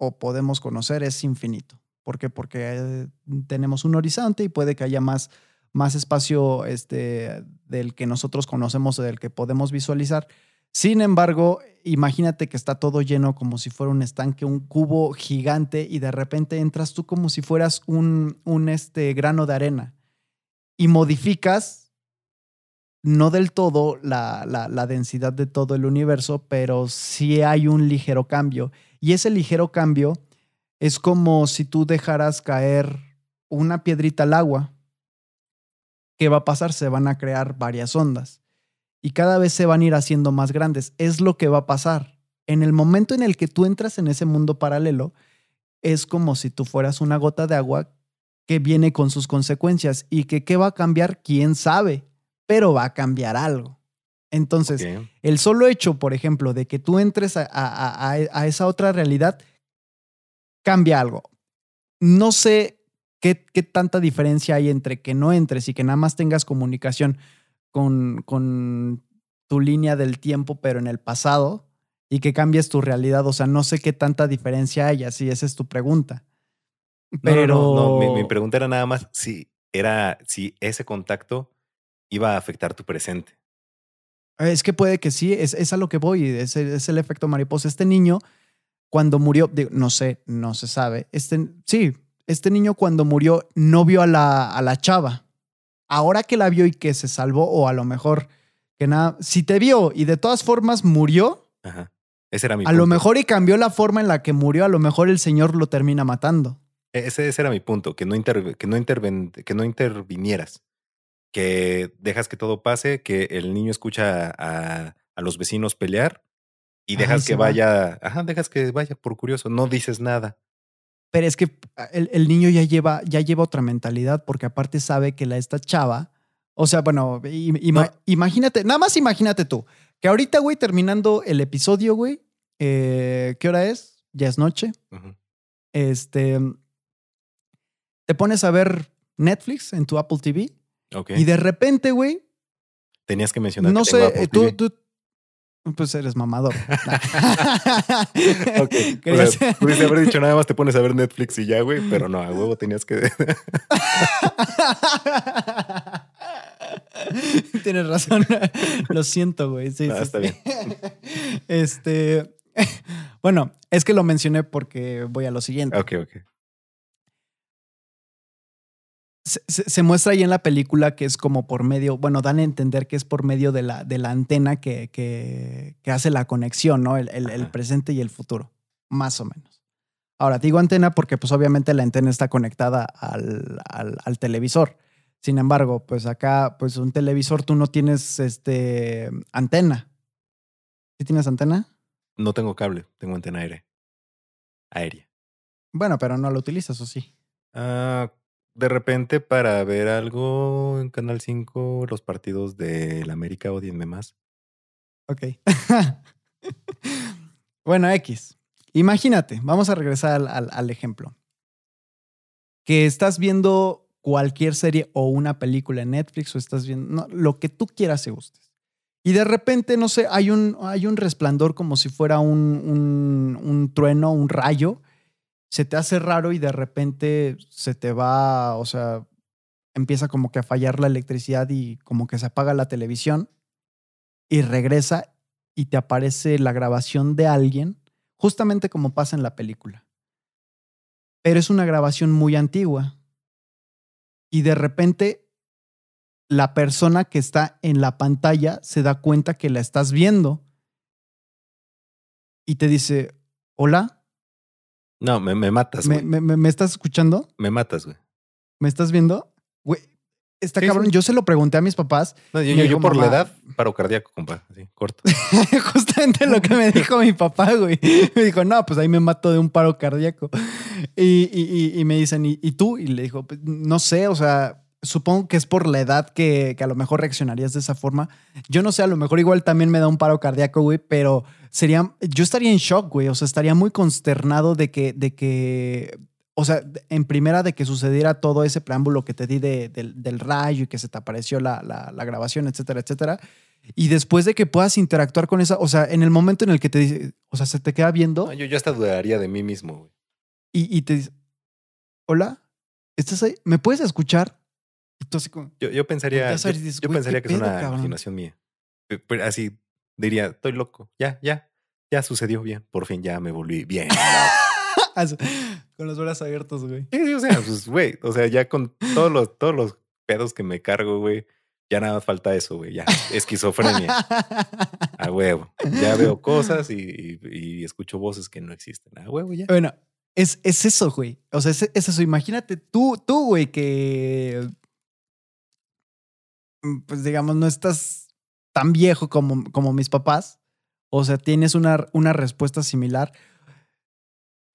o podemos conocer es infinito. ¿Por qué? Porque eh, tenemos un horizonte y puede que haya más, más espacio este, del que nosotros conocemos o del que podemos visualizar. Sin embargo, imagínate que está todo lleno como si fuera un estanque, un cubo gigante y de repente entras tú como si fueras un, un este, grano de arena y modificas no del todo la, la, la densidad de todo el universo, pero sí hay un ligero cambio. Y ese ligero cambio es como si tú dejaras caer una piedrita al agua. ¿Qué va a pasar? Se van a crear varias ondas y cada vez se van a ir haciendo más grandes. Es lo que va a pasar. En el momento en el que tú entras en ese mundo paralelo, es como si tú fueras una gota de agua que viene con sus consecuencias y que qué va a cambiar, quién sabe, pero va a cambiar algo. Entonces, el solo hecho, por ejemplo, de que tú entres a, a- a- a esa otra realidad, cambia algo. No sé qué, qué tanta diferencia hay entre que no entres y que nada más tengas comunicación con, con tu línea del tiempo, pero en el pasado, y que cambies tu realidad. O sea, no sé qué tanta diferencia hay, así esa es tu pregunta. No, Pero no, no, Mi, mi pregunta era nada más si era si ese contacto iba a afectar tu presente. Es que puede que sí, es, es a lo que voy, es, el- es el efecto mariposa. Este niño, cuando murió, digo, no sé, no se sabe. Este, sí, este niño cuando murió no vio a la, a la chava. Ahora que la vio y que se salvó, o a lo mejor que nada, si te vio y de todas formas murió, Ajá. Ese era mi a lo mejor y cambió la forma en la que murió, a lo mejor el señor lo termina matando. E, Ese, ese era mi punto, que no, que, no interven- que no intervinieras, que dejas que todo pase, que el niño escucha a, a los vecinos pelear y dejas que va. vaya, ajá, dejas que vaya por curioso, no dices nada. Pero es que el, el niño ya lleva, ya lleva otra mentalidad, porque aparte sabe que la, esta chava, o sea, bueno, im- ima- No. imagínate, nada más imagínate tú, que ahorita, güey, terminando el episodio, güey, eh, ¿qué hora es? Ya es noche. Este, te pones a ver Netflix en tu Apple TV Y de repente, güey, Tenías que mencionar no que tengo sé, Apple tú, tú, pues eres mamador. Ok. O sea, pudiste haber dicho nada más te pones a ver Netflix y ya, güey, pero no, a huevo tenías que. Tienes razón. Lo siento, güey. Sí, No, sí, está bien. Este. Bueno, es que lo mencioné porque voy a lo siguiente. Ok, ok. Se, se- se muestra ahí en la película que es como por medio, bueno, dan a entender que es por medio de la, de la antena que, que, que hace la conexión, ¿no? El, el- presente y el futuro, más o menos. Ahora, digo antena porque pues obviamente la antena está conectada al, al- al televisor. Sin embargo, pues acá, pues un televisor tú no tienes este, antena. ¿Sí tienes antena? No tengo cable, tengo antena aérea. Aérea. Bueno, pero no la utilizas, ¿o sí? Ah, de repente, para ver algo en Canal 5, los partidos del América, odienme más. Ok. bueno, X. Imagínate, vamos a regresar al, al- ejemplo. Que estás viendo cualquier serie o una película en Netflix o estás viendo lo que tú quieras y gustes. Y de repente, no sé, hay un, hay un resplandor como si fuera un, un, un trueno, un rayo. Se te hace raro y de repente se te va, o sea, empieza como que a fallar la electricidad y como que se apaga la televisión y regresa y te aparece la grabación de alguien, justamente como pasa en la película. Pero es una grabación muy antigua. Y de repente la persona que está en la pantalla se da cuenta que la estás viendo y te dice, hola, No, me, me matas, ¿me, güey. me- me- me estás escuchando? Me matas, güey. ¿Me estás viendo? Güey, está Sí, cabrón. sí. Yo se lo pregunté a mis papás No, yo, yo- dijo yo por la edad, paro cardíaco, compa. Así, corto. Justamente lo que me dijo mi papá, güey. Me dijo, no, pues ahí me mato de un paro cardíaco. Y, y- y- y me dicen, ¿y, y tú? Y le dijo, "Pues, no sé, o sea, supongo que es por la edad que, que a lo mejor reaccionarías de esa forma. Yo no sé, a lo mejor igual también me da un paro cardíaco, güey, pero sería, yo estaría en shock, güey. O sea, estaría muy consternado de que, de que, o sea, en primera de que sucediera todo ese preámbulo que te di de- del, del rayo y que se te apareció la, la- la grabación, etcétera, etcétera. Y después de que puedas interactuar con esa, o sea, en el momento en el que te dice, o sea, se te queda viendo No, yo, yo hasta dudaría de mí mismo, güey. y, y te dice, hola, ¿estás ahí? ¿Me puedes escuchar? Como, Yo, yo pensaría, yo, ver y dices, yo "Güey, pensaría ¿qué que es una cabrón?" imaginación mía. Pero así diría, estoy loco. Ya, ya, ya sucedió bien. Por fin ya me volví bien. con los brazos abiertos, güey. Sí, sí, o sea, pues, güey, o sea, ya con todos los, todos los pedos que me cargo, güey, ya nada más falta eso, güey, ya, esquizofrenia, a huevo. Ya veo cosas y, y- y escucho voces que no existen, a huevo, ya. Bueno, es, es eso, güey. O sea, es, es eso. Imagínate tú, tú, güey, que mm, pues digamos, no estás tan viejo como, como mis papás. O sea, tienes una, una respuesta similar.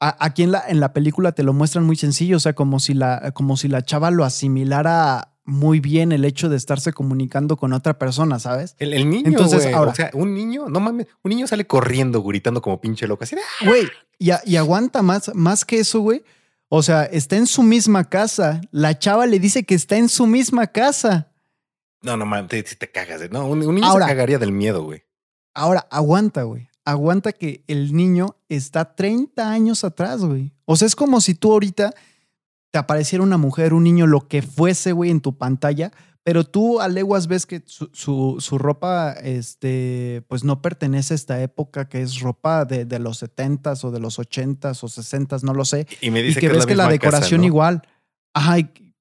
A- aquí en la, en la película te lo muestran muy sencillo, o sea, como si, la, como si la chava lo asimilara muy bien el hecho de estarse comunicando con otra persona, ¿sabes? El, el niño, Entonces, ahora- o sea, un niño, no mames, un niño sale corriendo, gritando como pinche loco, así de, "Ah". Güey, y, y aguanta más, más que eso, güey. O sea, está en su misma casa. La chava le dice que está en su misma casa. No, no mames, te, te cagas, de- no, un, un niño Ahora- se cagaría del miedo, güey. Ahora, aguanta, güey. Aguanta que el niño está 30 años atrás, güey. O sea, es como si tú ahorita te apareciera una mujer, un niño, lo que fuese, güey, en tu pantalla, pero tú a leguas ves que su, su- su ropa, este, pues no pertenece a esta época, que es ropa de, de los 70s o de los 80s o 60s, no lo sé. Y me Y dice que, que, ves es que la decoración casa, ¿no? igual. Ajá, y-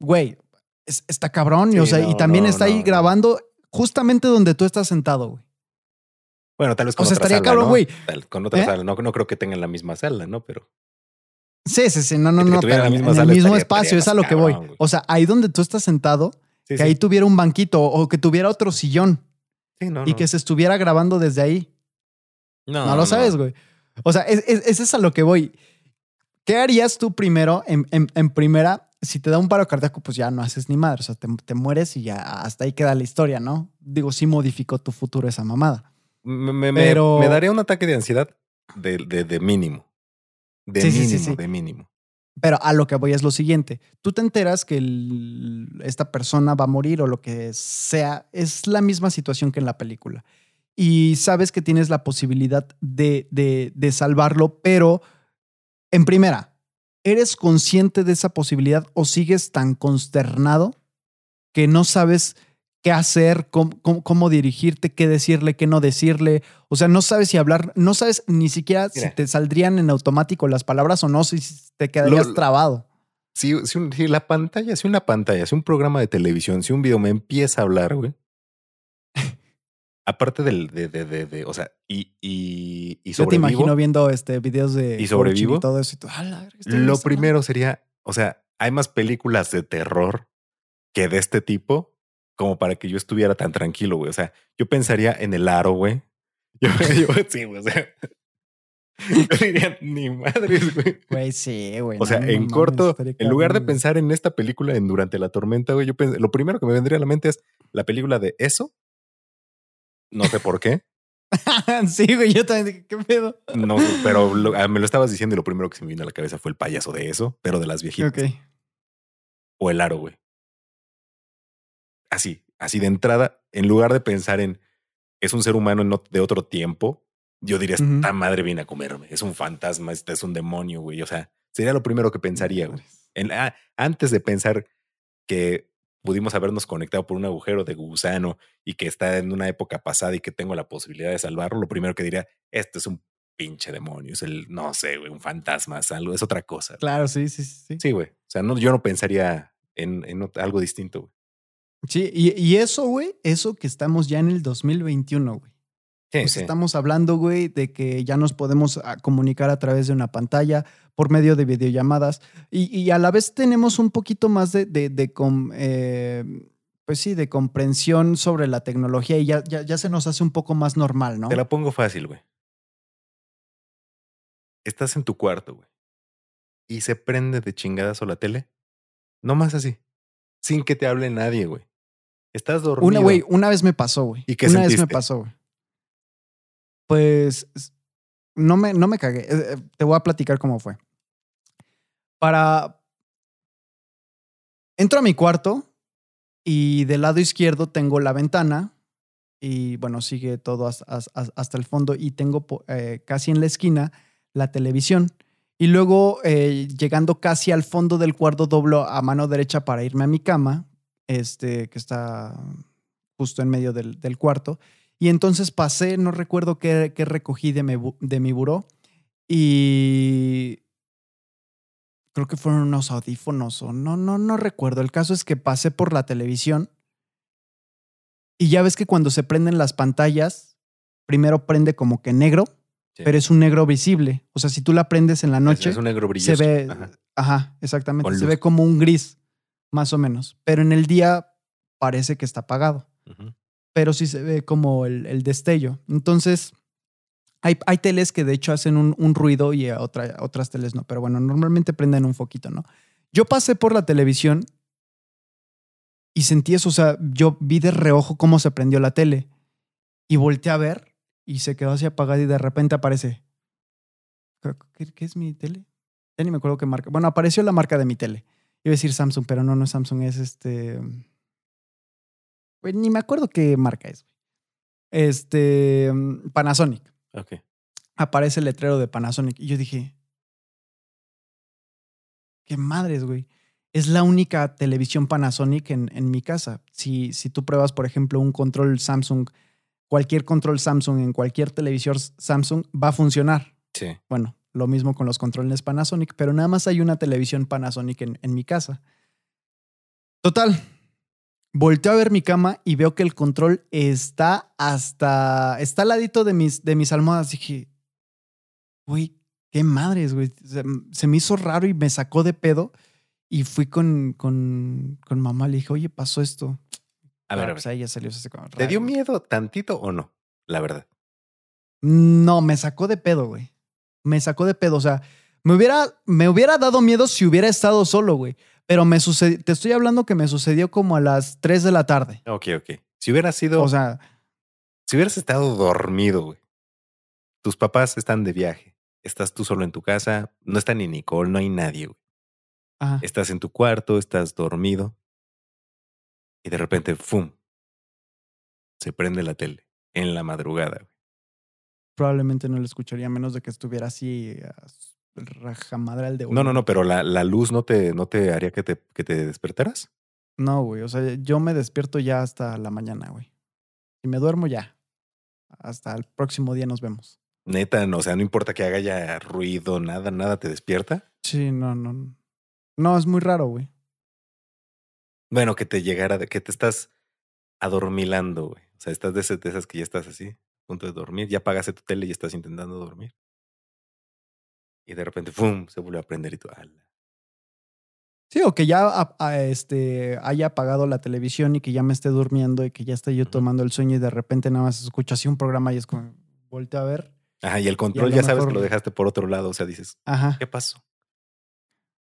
güey, es- está cabrón. y, o sea, no, también no, está ahí no, no. grabando justamente donde tú estás sentado, güey. Bueno, tal vez O con sea, otra estaría sala, cabrón, ¿no? güey. Tal- Con otra ¿Eh? sala, no, no creo que tengan la misma sala, ¿no? Pero Sí, sí, sí, no, no, Que no, pero la en misma en el mismo estaría- espacio, estaría es a lo que voy. güey. O sea, ahí donde tú estás sentado, sí, que sí. ahí tuviera un banquito o que tuviera otro sillón Sí, no, y no. que se estuviera grabando desde ahí. No, lo sabes, güey. O sea, es, es, es es a lo que voy. ¿Qué harías tú primero en, en- en primera? Si te da un paro cardíaco, pues ya no haces ni madre. O sea, te, te mueres y ya hasta ahí queda la historia, ¿no? Digo, sí modificó tu futuro esa mamada. Me, Pero- me daría un ataque de ansiedad de, de, de mínimo. De Sí, sí, mínimo, sí, sí. de mínimo. Pero a lo que voy es lo siguiente. Tú te enteras que el- esta persona va a morir o lo que sea. Es la misma situación que en la película. Y sabes que tienes la posibilidad de, de- de salvarlo, pero en primera, ¿eres consciente de esa posibilidad o sigues tan consternado que no sabes qué hacer, cómo, cómo- cómo dirigirte, qué decirle, qué no decirle. O sea, no sabes si hablar, no sabes ni siquiera si te saldrían en automático las palabras o no, si te quedarías Lo- trabado. Si, si, un- si la pantalla, si una pantalla, si un programa de televisión, si un video me empieza a hablar, güey. Aparte del, de, de, de, de- o sea, y, y, y Yo te imagino sobrevivo, viendo este videos de ¿Y sobrevivo? y todo eso. Y tú, "A la verga, este lo primero sería, o sea, hay más películas de terror que de este tipo como para que yo estuviera tan tranquilo, güey. O sea, yo pensaría en el aro, güey. Yo, yo sí, güey, o sea, yo diría, ni madres, güey. Güey, sí, güey. O sea, no, en corto, en lugar de pensar en esta película en Durante la Tormenta, güey, yo pensé, lo primero que me vendría a la mente es la película de eso. No sé por qué. sí, güey, yo también dije, ¿qué pedo? No, pero lo- ah, me lo estabas diciendo y lo primero que se me vino a la cabeza fue el payaso de eso, pero de las viejitas. Ok. O el aro, güey. Así, así de entrada, en lugar de pensar en es un ser humano de otro tiempo, yo diría, esta madre viene a comerme. Es un fantasma, este es un demonio, güey. O sea, sería lo primero que pensaría, güey. En- ah, antes de pensar que pudimos habernos conectado por un agujero de gusano y que está en una época pasada y que tengo la posibilidad de salvarlo, lo primero que diría, este es un pinche demonio, es el, no sé, güey, un fantasma, es algo, es otra cosa. Claro, sí, sí, sí. Sí, güey. O sea, no, yo no pensaría en, algo distinto, güey. Sí, y, y eso, güey, eso que estamos ya en el 2021, güey. Sí, Pues sí. estamos hablando, güey, de que ya nos podemos ah, comunicar a través de una pantalla por medio de videollamadas y, y a la vez tenemos un poquito más de, de, de com- eh, pues sí, de comprensión sobre la tecnología y ya, ya, ya se nos hace un poco más normal, ¿no? Te la pongo fácil, güey. Estás en tu cuarto, güey. Y se prende de chingadazo la tele. No más así. Sin que te hable nadie, güey. Estás dormido. Una, güey, una vez me pasó, güey. ¿Y qué Una vez me pasó, güey. Pues no me, no me cagué. Eh, eh, Te voy a platicar cómo fue. Para. Entro a mi cuarto y del lado izquierdo tengo la ventana y bueno, sigue todo hasta, el fondo y tengo eh, casi en la esquina la televisión. Y luego, llegando casi al fondo del cuarto, doblo a mano derecha para irme a mi cama, este, que está justo en medio del, del cuarto. Y entonces pasé, no recuerdo qué, qué recogí de mi, bu- de mi buró y creo que fueron unos audífonos o no, no, no recuerdo. El caso es que pasé por la televisión y ya ves que cuando se prenden las pantallas, primero prende como que negro, Sí. pero es un negro visible. O sea, si tú la prendes en la noche, Es un negro se ve, Ajá. ajá, exactamente, Con se luz. ve como un gris, más o menos. Pero en el día parece que está apagado. Pero sí se ve como el, el destello. Entonces, hay, hay teles que de hecho hacen un, ruido y otra- otras teles no, pero bueno, normalmente prenden un foquito, ¿no? Yo pasé por la televisión y sentí eso, o sea, yo vi de reojo cómo se prendió la tele y volteé a ver y se quedó así apagada y de repente aparece. ¿Qué, qué es mi tele? Ya ni me acuerdo qué marca. Bueno, apareció la marca de mi tele. Iba a decir Samsung, pero no, no es Samsung, es este. Güey, ni me acuerdo qué marca es. Este. mm, Panasonic. Ok. Aparece el letrero de Panasonic. Y yo dije. Qué madres, güey. Es la única televisión Panasonic en, en mi casa. Si, si tú pruebas, por ejemplo, un control Samsung, cualquier control Samsung en cualquier televisor Samsung va a funcionar. Sí. Bueno, lo mismo con los controles Panasonic, pero nada más hay una televisión Panasonic en, en mi casa. Total. Volteo a ver mi cama y veo que el control está hasta. Está al ladito de mis, de mis almohadas. Dije, güey, qué madres, güey. Se, se me hizo raro y me sacó de pedo. Y fui con, con, con mamá. Le dije, oye, pasó esto. A Ah, ver, a pues ver. ahí ya salió ese ¿Te dio güey. miedo tantito o no? La verdad. No, me sacó de pedo, güey. Me sacó de pedo. O sea, me hubiera, me hubiera dado miedo si hubiera estado solo, güey. Pero me sucedió, te estoy hablando que me sucedió como a las 3 de la tarde. Ok, ok. Si hubieras sido. O sea, si hubieras estado dormido, güey. Tus papás están de viaje. Estás tú solo en tu casa. No está ni Nicole, no hay nadie, güey. ajá. Estás en tu cuarto, estás dormido. Y de repente, ¡fum! Se prende la tele. En la madrugada, güey. probablemente no lo escucharía a menos de que estuviera así su rajamadral de No, no, no, pero la, la luz no te, no te haría que te, que te despertaras. No, güey. O sea, yo me despierto ya hasta la mañana, güey. Si me duermo ya. Hasta el próximo día nos vemos. Neta, no, o sea, no importa que haga ya ruido, nada, nada te despierta. Sí, no, no. No, es muy raro, güey. Bueno, que te llegara, de, que te estás adormilando, güey. O sea, estás de esas, que ya estás así, a punto de dormir, ya apagaste tu tele y estás intentando dormir. Y de repente, ¡pum! se vuelve a prender y tú, ¡ala! Sí, o que ya este, haya apagado la televisión y que ya me esté durmiendo y que ya esté yo tomando el sueño y de repente nada más escucho así un programa y es como, volteo a ver. Ajá, y el control ya sabes que lo dejaste por otro lado, o sea, dices, Ajá. ¿qué pasó?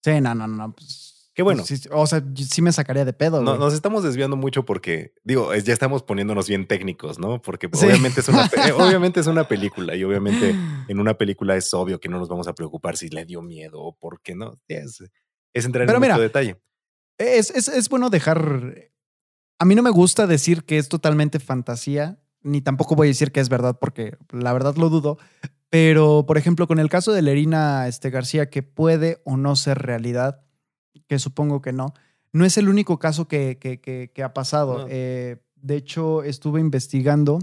Sí, no, no, no, pues Qué bueno. o sea, sí me sacaría de pedo. No, nos estamos desviando mucho porque, digo, ya estamos poniéndonos bien técnicos, ¿no? Porque obviamente, es una, obviamente es una película y obviamente en una película es obvio que no nos vamos a preocupar si le dio miedo o por qué no. Es, es entrar en mucho detalle. Es, es, es bueno dejar. A mí no me gusta decir que es totalmente fantasía, ni tampoco voy a decir que es verdad porque la verdad lo dudo. Pero, por ejemplo, con el caso de Lerina este, García, que puede o no ser realidad, que supongo que no, no es el único caso que, que, ha pasado. Eh, de hecho, estuve investigando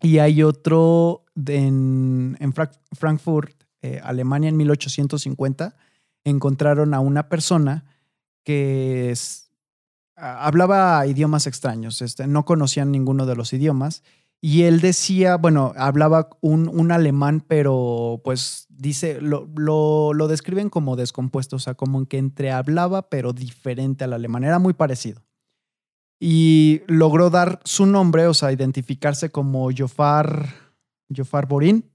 y hay otro en, en Frankfurt, eh, Alemania, en 1850. Encontraron a una persona que hablaba idiomas extraños, este, no conocían ninguno de los idiomas y él decía, bueno, hablaba un, un alemán, pero pues dice, lo, lo, lo, describen como descompuesto, o sea, como que entre hablaba, pero diferente al alemán. Era muy parecido. Y logró dar su nombre, o sea, identificarse como Jofar, Jofar Borín.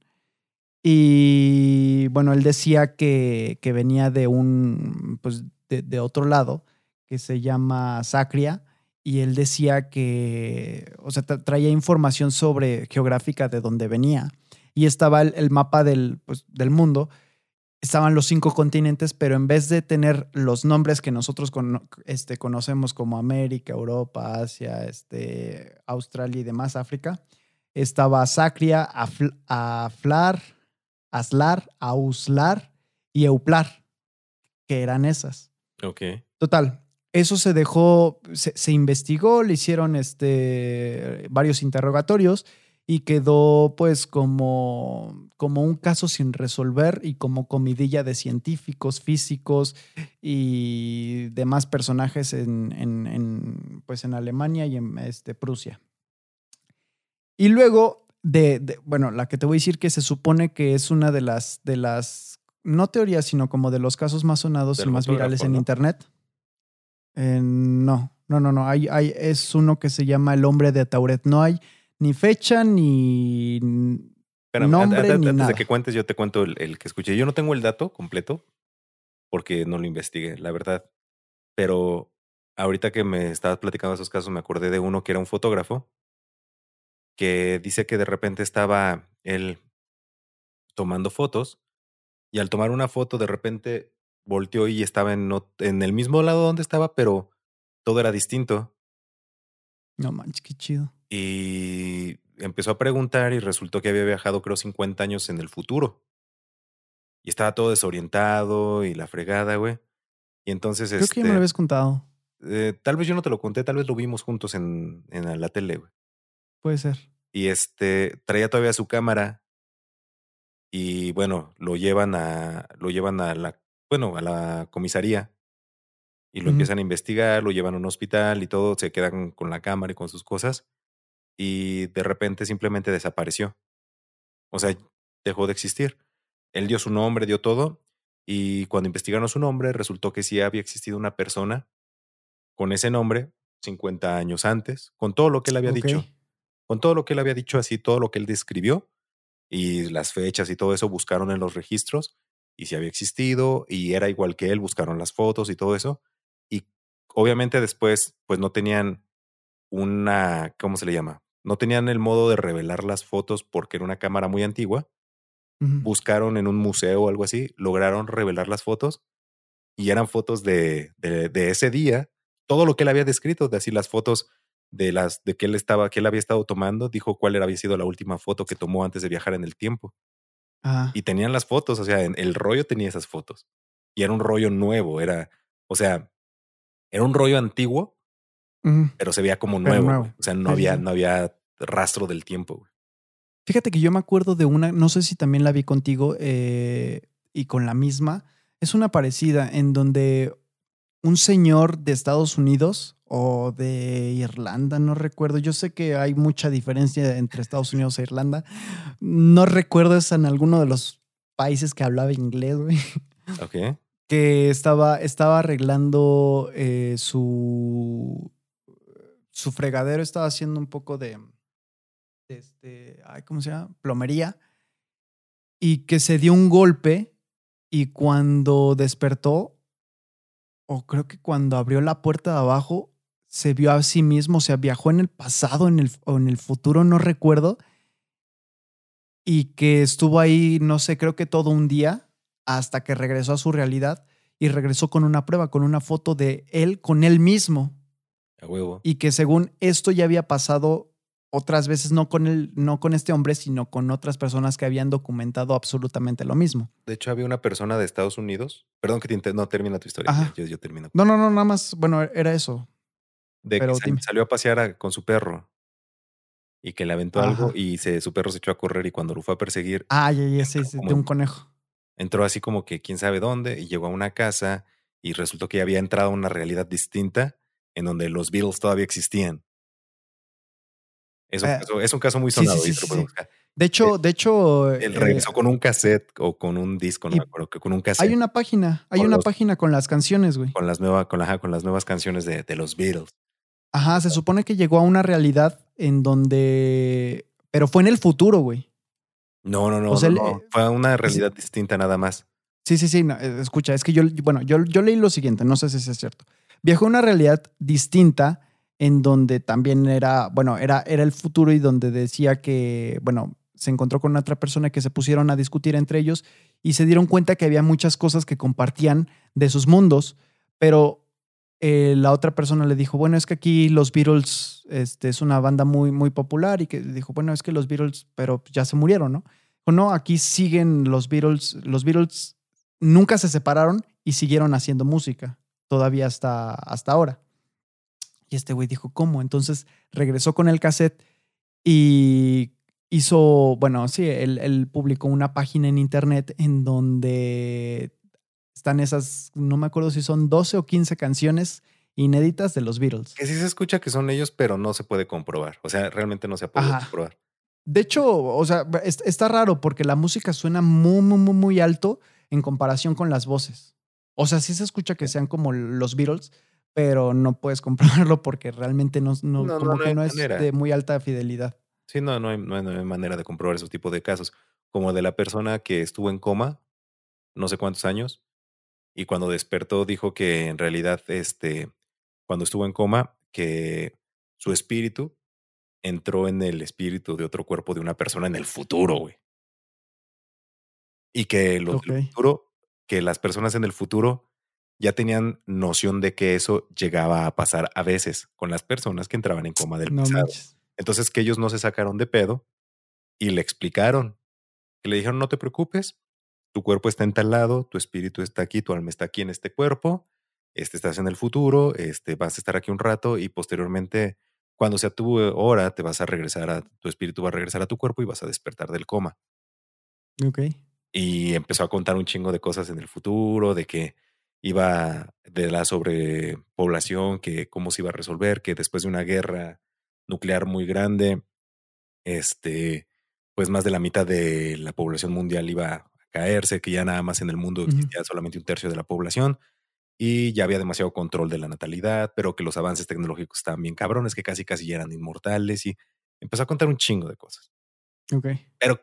Y bueno, él decía que, que venía de un, pues, de, de otro lado, que se llama Sacria y él decía que, o sea, traía información sobre geográfica de dónde venía y estaba el, mapa del, pues, del mundo, estaban los cinco continentes, pero en vez de tener los nombres que nosotros este, conocemos como América, Europa, Asia, este, Australia y demás, África, estaba Sacria, Aflar, Aslar, Auslar y Euplar, que eran esas. Ok. Total, eso se dejó, se, investigó, le hicieron este, varios interrogatorios y quedó pues como, como un caso sin resolver y como comidilla de científicos, físicos y demás personajes en, en, pues en Alemania y en este, Prusia. Y luego, de, bueno, la que te voy a decir que se supone que es una de las, de las, no teorías, sino como de los casos más sonados y más virales en Internet no, no, no, no. Hay, hay, es uno que se llama El hombre de Tauret. No hay ni fecha ni nombre antes, ni de que cuentes, yo te cuento el, que escuché. Yo no tengo el dato completo porque no lo investigué, la verdad. Pero ahorita que me estabas platicando esos casos, me acordé de uno que era un fotógrafo que dice que de repente estaba él tomando fotos y al tomar una foto de repente volteó y estaba en, en el mismo lado donde estaba, pero todo era distinto. No manches, qué chido. Y empezó a preguntar y resultó que había viajado creo 50 años en el futuro. Y estaba todo desorientado y la fregada, güey. Y entonces... Creo que ya me lo este, habías contado. Eh, tal vez yo no te lo conté, tal vez lo vimos juntos en, en la tele, güey. Puede ser. Y este, traía todavía su cámara. Y bueno, lo llevan a, lo llevan a la bueno, a la comisaría y lo empiezan a investigar, lo llevan a un hospital y todo, se quedan con la cámara y con sus cosas y de repente simplemente desapareció. O sea, dejó de existir. Él dio su nombre, dio todo y cuando investigaron su nombre resultó que sí había existido una persona con ese nombre 50 años antes, con todo lo que él había dicho, con todo lo que él había dicho, así todo lo que él describió y las fechas y todo eso buscaron en los registros y si había existido y era igual que él, buscaron las fotos y todo eso. Y obviamente después, pues no tenían una, ¿cómo se le llama? No tenían el modo de revelar las fotos porque era una cámara muy antigua. Buscaron en un museo o algo así, lograron revelar las fotos y eran fotos de, de, de, ese día. Todo lo que él había descrito, de así las fotos de las de que él estaba, que él había estado tomando, dijo cuál había sido la última foto que tomó antes de viajar en el tiempo. Y tenían las fotos, o sea, el rollo tenía esas fotos. Y era un rollo nuevo, era, o sea, Era un rollo antiguo, pero se veía como nuevo. O sea, no sí, había, sí. no había rastro del tiempo. güey. Fíjate que yo me acuerdo de una, no sé si también la vi contigo eh, y con la misma. Es una parecida en donde un señor de Estados Unidos o de Irlanda, no recuerdo. Yo sé que hay mucha diferencia entre Estados Unidos e Irlanda. No recuerdo es en alguno de los países que hablaba inglés, güey. Ok. que estaba, estaba arreglando eh, su, su fregadero, estaba haciendo un poco de, de este, ay, ¿cómo se llama? Plomería. Y que se dio un golpe y cuando despertó, o creo que cuando abrió la puerta de abajo, se vio a sí mismo, o sea, viajó en el pasado en el, o en el futuro, no recuerdo. Y que estuvo ahí, no sé, creo que todo un día hasta que regresó a su realidad y regresó con una prueba, con una foto de él con él mismo A huevo. y que según esto ya había pasado otras veces no con él, no con este hombre, sino con otras personas que habían documentado absolutamente lo mismo. De hecho, había una persona de Estados Unidos. Perdón que te no termina tu historia. Yo termino. No, no, no, nada más, bueno, era eso. De pero que dime. salió a pasear a- con su perro y que le aventó algo y se, su perro se echó a correr y cuando lo fue a perseguir, Ah, ya, ya, sí, sí, de un conejo. entró así como que quién sabe dónde y llegó a una casa y resultó que había entrado a una realidad distinta en donde los Beatles todavía existían. Es un, Eh, caso, es un caso muy sonado. sí. De hecho, de hecho, Él eh, regresó con un cassette o con un disco, no me acuerdo, con un cassette hay una página, hay con una los- página con las canciones, güey. con las nuevas, con, la- con las nuevas canciones de, de los Beatles. Ajá, se supone que llegó a una realidad en donde, pero fue en el futuro, güey. No, no, no, O sea, no, Fue una realidad distinta nada más. Sí, sí, sí. no, eh, escucha, es que yo, bueno, yo, yo leí lo siguiente, no sé si es cierto. Viajó a una realidad distinta en donde también era, bueno, era, era el futuro y donde decía que, bueno, se encontró con otra persona que se pusieron a discutir entre ellos y se dieron cuenta que había muchas cosas que compartían de sus mundos, pero eh, la otra persona le dijo, bueno, es que aquí los Beatles este, es una banda muy, muy popular y que dijo, bueno, es que los Beatles, pero ya se murieron, ¿no? O no, aquí siguen los Beatles, los Beatles nunca se separaron y siguieron haciendo música, todavía hasta, hasta ahora. Y este güey dijo, ¿cómo? Entonces regresó con el cassette y hizo, bueno, sí, él, él publicó una página en internet en donde están esas, no me acuerdo si son 12 o 15 canciones inéditas de los Beatles. Que sí se escucha que son ellos, pero no se puede comprobar. O sea, realmente no se ha podido Ajá. comprobar. De hecho, o sea, es- está raro porque la música suena muy, muy, muy, muy alto en comparación con las voces. O sea, sí se escucha que sean como los Beatles, pero no puedes comprobarlo porque realmente no, no- No, no, como no que hay no es manera. de muy alta fidelidad. Sí, no, no hay- no hay manera de comprobar ese tipo de casos. Como de la persona que estuvo en coma no sé cuántos años y cuando despertó dijo que en realidad, este, cuando estuvo en coma, que su espíritu entró en el espíritu de otro cuerpo de una persona en el futuro, güey. Y que los del futuro, que las personas en el futuro ya tenían noción de que eso llegaba a pasar a veces con las personas que entraban en coma del No pasado. manches. Entonces que ellos no se sacaron de pedo y le explicaron. Que le dijeron, no te preocupes, tu cuerpo está en tal lado, tu espíritu está aquí, tu alma está aquí en este cuerpo, este, estás en el futuro, este, vas a estar aquí un rato y posteriormente, cuando sea tu hora, te vas a regresar a, tu espíritu va a regresar a tu cuerpo y vas a despertar del coma. Ok. Y empezó a contar un chingo de cosas en el futuro, de que iba de la sobrepoblación, que cómo se iba a resolver, que después de una guerra nuclear muy grande, este, pues más de la mitad de la población mundial iba caerse, que ya nada más en el mundo existía solamente un tercio de la población y ya había demasiado control de la natalidad, pero que los avances tecnológicos estaban bien cabrones, que casi casi ya eran inmortales y empezó a contar un chingo de cosas. Ok. Pero,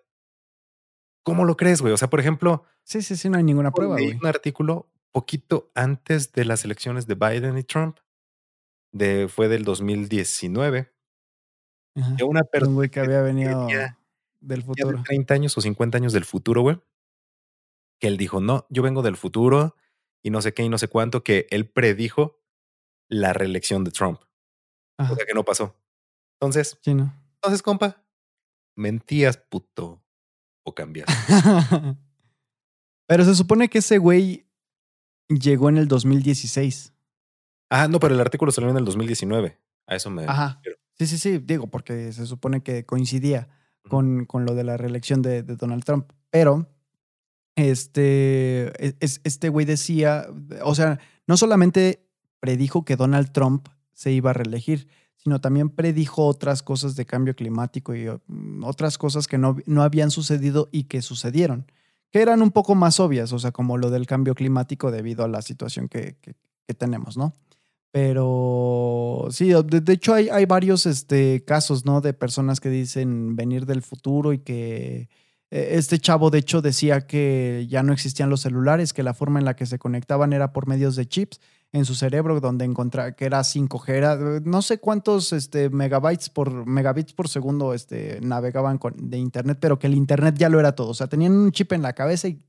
¿cómo lo crees, güey? O sea, por ejemplo, Sí, sí, sí, no hay ninguna prueba, güey. un artículo poquito antes de las elecciones de Biden y Trump, de, fue del 2019, Ajá. de una un persona güey que había venido del ya de futuro. 30 años o 50 años del futuro, güey, que él dijo, no, yo vengo del futuro y no sé qué y no sé cuánto, que él predijo la reelección de Trump, Ajá. cosa que no pasó. Entonces, Sí, ¿no? entonces, compa, mentías, puto, o cambiaste. Pero se supone que ese güey llegó en el 2016. Ah, no, pero el artículo salió en el 2019. A eso me. Ajá. Sí, sí, sí, digo, porque se supone que coincidía con, con lo de la reelección de, de Donald Trump. Pero este, e, este güey decía, o sea, no solamente predijo que Donald Trump se iba a reelegir, sino también predijo otras cosas de cambio climático y mm, otras cosas que no, no habían sucedido y que sucedieron, que eran un poco más obvias, o sea, como lo del cambio climático debido a la situación que, que, tenemos, ¿no? Pero sí, de, hecho hay, hay varios este, casos, ¿no? De personas que dicen venir del futuro y que este chavo, de hecho, decía que ya no existían los celulares, que la forma en la que se conectaban era por medios de chips en su cerebro, donde encontraba que era 5G, era, no sé cuántos este, megabytes por megabits por segundo este, navegaban con, de internet, pero que el internet ya lo era todo. O sea, tenían un chip en la cabeza y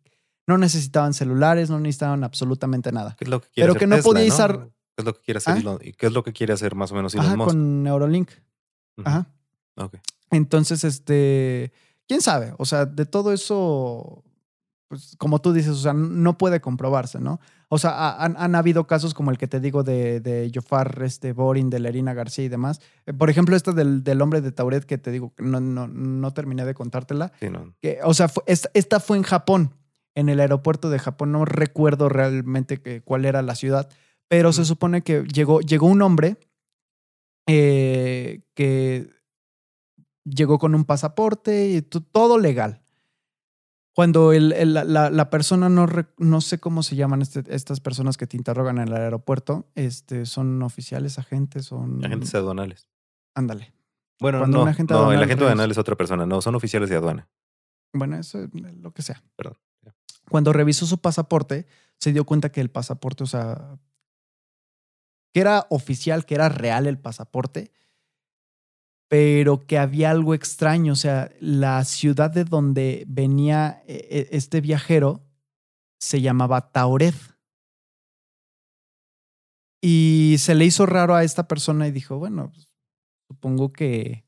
no necesitaban celulares, no necesitaban absolutamente nada. ¿Qué es lo que quiere pero que no podía usar. ¿Qué es lo que quiere hacer ¿Ah? ¿Y qué es lo que quiere hacer más o menos Elon Ajá, con Neurolink. Ajá. Ok. Entonces, este quién sabe, o sea, de todo eso, pues como tú dices, o sea, no puede comprobarse, ¿no? O sea, han, habido casos como el que te digo de, de Jofar este, Borin, de Lerina García y demás. Eh, por ejemplo, esta del, del, hombre de Tauret que te digo, no, no, no terminé de contártela. Sí, no. que, o sea, esta, fue en Japón, en el aeropuerto de Japón. No recuerdo realmente que, cuál era la ciudad, pero se supone que llegó, llegó un hombre eh, que llegó con un pasaporte y todo legal. Cuando el, la, persona no, no sé cómo se llaman este, estas personas que te interrogan en el aeropuerto, este, son oficiales, agentes, son... Agentes aduanales. Ándale. Bueno, no, agente no el agente aduanal es otra persona, no, son oficiales de aduana. Bueno, eso es lo que sea. Perdón. Cuando revisó su pasaporte, se dio cuenta que el pasaporte, o sea, que era oficial, que era real el pasaporte, pero que había algo extraño, o sea, la ciudad de donde venía eh, eh, este viajero se llamaba Tauret. Y se le hizo raro a esta persona y dijo, bueno, pues, supongo que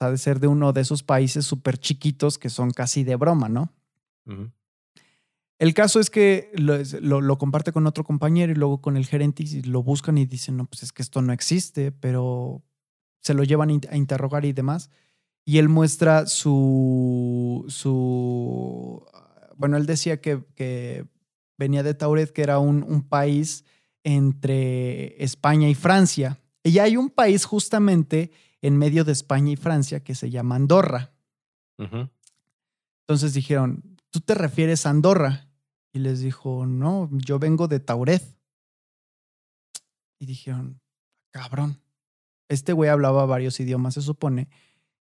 ha de ser de uno de esos países súper chiquitos que son casi de broma, ¿no? El caso es que lo, lo, comparte con otro compañero y luego con el gerente y lo buscan y dicen, no, pues es que esto no existe, pero se lo llevan a interrogar y demás. Y él muestra su, su bueno, él decía que, que venía de Tauret, que era un, un, país entre España y Francia. Y hay un país justamente en medio de España y Francia que se llama Andorra. Entonces dijeron, ¿tú te refieres a Andorra? Y les dijo, no, yo vengo de Tauret. Y dijeron, cabrón. Este güey hablaba varios idiomas, se supone,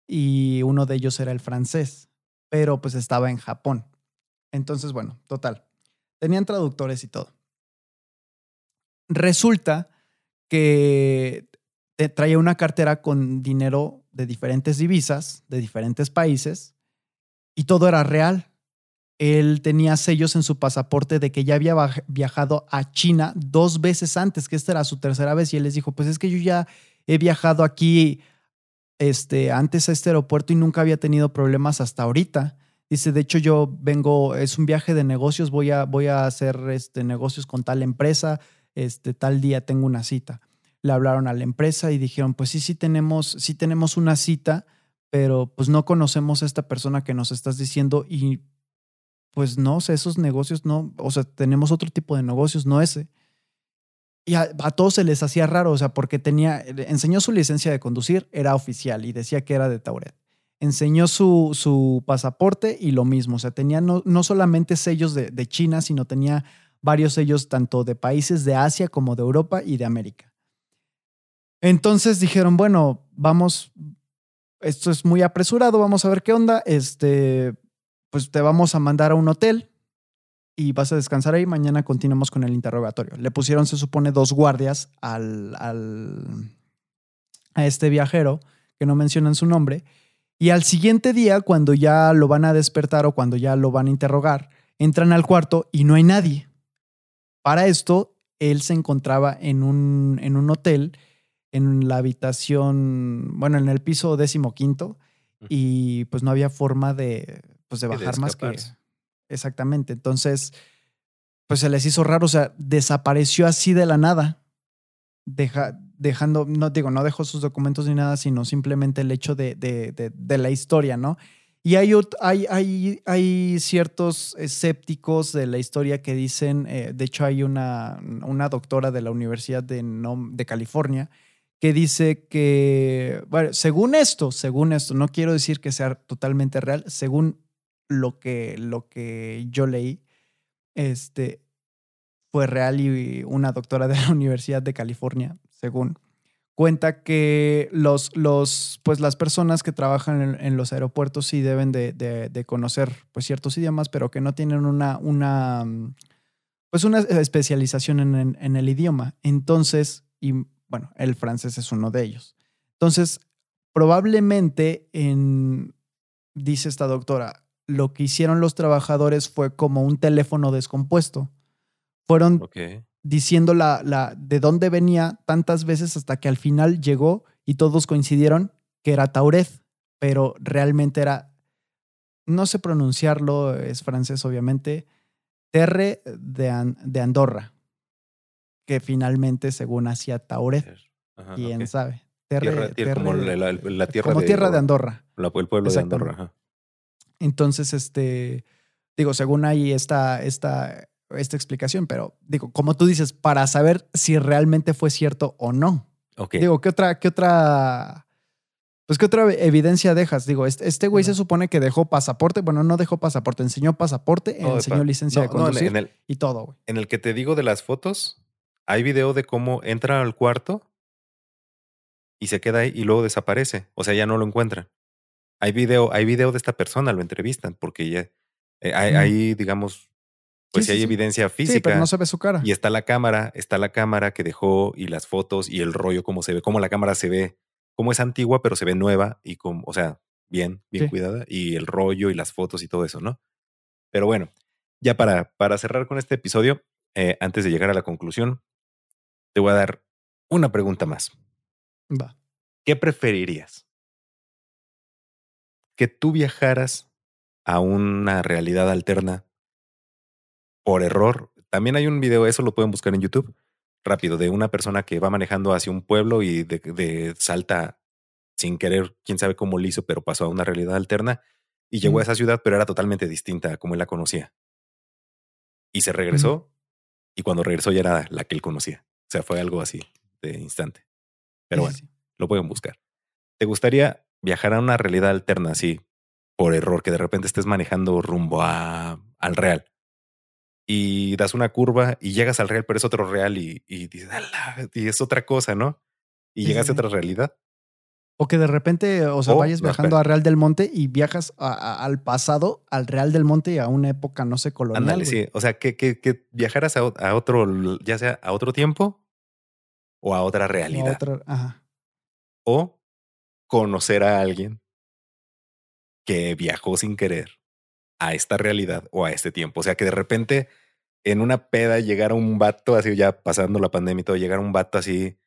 y uno de ellos era el francés, pero pues estaba en Japón. Entonces, bueno, total. Tenían traductores y todo. Resulta que traía una cartera con dinero de diferentes divisas, de diferentes países, y todo era real. Él tenía sellos en su pasaporte de que ya había viajado a China dos veces antes, que esta era su tercera vez, y él les dijo, pues es que yo ya he viajado aquí este, antes a este aeropuerto y nunca había tenido problemas hasta ahorita. Dice, de hecho yo vengo, es un viaje de negocios, voy a, voy a hacer este, negocios con tal empresa, este, tal día tengo una cita. Le hablaron a la empresa y dijeron, pues sí, sí tenemos, sí tenemos una cita, pero pues no conocemos a esta persona que nos estás diciendo y pues no, esos negocios no, o sea, tenemos otro tipo de negocios, no ese. Y a, todos se les hacía raro, o sea, porque tenía, enseñó su licencia de conducir, era oficial y decía que era de Tauret. Enseñó su, su pasaporte y lo mismo, o sea, tenía no, no solamente sellos de, de, China, sino tenía varios sellos tanto de países de Asia como de Europa y de América. Entonces dijeron, bueno, vamos, esto es muy apresurado, vamos a ver qué onda, este, pues te vamos a mandar a un hotel y vas a descansar ahí. Mañana continuamos con el interrogatorio. Le pusieron, se supone, dos guardias al, al, a este viajero, que no mencionan su nombre. Y al siguiente día, cuando ya lo van a despertar o cuando ya lo van a interrogar, entran al cuarto y no hay nadie. Para esto, él se encontraba en un, en un hotel, en la habitación, bueno, en el piso décimo quinto, y pues no había forma de, pues de bajar más que Exactamente. Entonces, pues se les hizo raro, o sea, desapareció así de la nada. deja, dejando, no digo, no dejó sus documentos ni nada, sino simplemente el hecho de, de, de, la historia, ¿no? Y hay, hay, hay, hay, ciertos escépticos de la historia que dicen, eh, de hecho hay una, una, doctora de la Universidad de, de California que dice que, bueno, según esto, según esto, no quiero decir que sea totalmente real, según lo que, lo que yo leí, este, fue real y una doctora de la Universidad de California, según, cuenta que los, los, pues las personas que trabajan en, los aeropuertos sí deben de, de, conocer pues, ciertos idiomas, pero que no tienen una, una, pues una especialización en, en el idioma. Entonces, y bueno, el francés es uno de ellos. Entonces, probablemente en, dice esta doctora, lo que hicieron los trabajadores fue como un teléfono descompuesto. Fueron diciendo la, la, de dónde venía tantas veces hasta que al final llegó y todos coincidieron que era Tauret, pero realmente era, no sé pronunciarlo, es francés obviamente, Terre de, de Andorra, que finalmente según hacía Tauret. Quién sabe. Terre, tierra, como la, tierra como de, tierra de Andorra. el pueblo de Andorra. Entonces, este, digo, según ahí está esta esta explicación, pero digo, como tú dices, para saber si realmente fue cierto o no. Digo, ¿qué otra, qué otra, pues qué otra evidencia dejas? Digo, este, este güey se supone que dejó pasaporte, bueno, no dejó pasaporte, enseñó pasaporte, enseñó licencia de conducir y todo, güey. En el que te digo de las fotos, hay video de cómo entra al cuarto y se queda ahí y luego desaparece. O sea, ya no lo encuentran. Hay video, hay video de esta persona, lo entrevistan, porque ya eh, hay, digamos, pues si hay evidencia física. Sí, pero no se ve su cara. Y está la cámara, está la cámara que dejó y las fotos y el rollo, cómo se ve, cómo la cámara se ve, cómo es antigua, pero se ve nueva y como, o sea, bien, bien cuidada. Y el rollo y las fotos y todo eso, ¿no? Pero bueno, ya para, para cerrar con este episodio, eh, antes de llegar a la conclusión, te voy a dar una pregunta más. Va. ¿Qué preferirías? ¿Que tú viajaras a una realidad alterna por error. También hay un video, eso lo pueden buscar en YouTube, rápido, de una persona que va manejando hacia un pueblo y de, salta sin querer, quién sabe cómo lo hizo, pero pasó a una realidad alterna y llegó a esa ciudad, pero era totalmente distinta a como él la conocía. Y se regresó y cuando regresó ya era la que él conocía. O sea, fue algo así de instante. Pero bueno, lo pueden buscar. ¿Te gustaría viajar a una realidad alterna así por error, que de repente estés manejando rumbo a, al real? y das una curva y llegas al real, pero es otro real y, y dices, y es otra cosa, ¿no? Y llegas a otra realidad. O que de repente, o sea, vayas viajando a Real del Monte y viajas al pasado, al Real del Monte y a una época, no sé, colonial. Ándale, sí. O sea, que, que, que viajaras a, a, otro, ya sea a otro tiempo o a otra realidad. O conocer a alguien que viajó sin querer a esta realidad o a este tiempo. O sea, que de repente en una peda llegara un vato así, ya pasando la pandemia y todo, llegara un vato así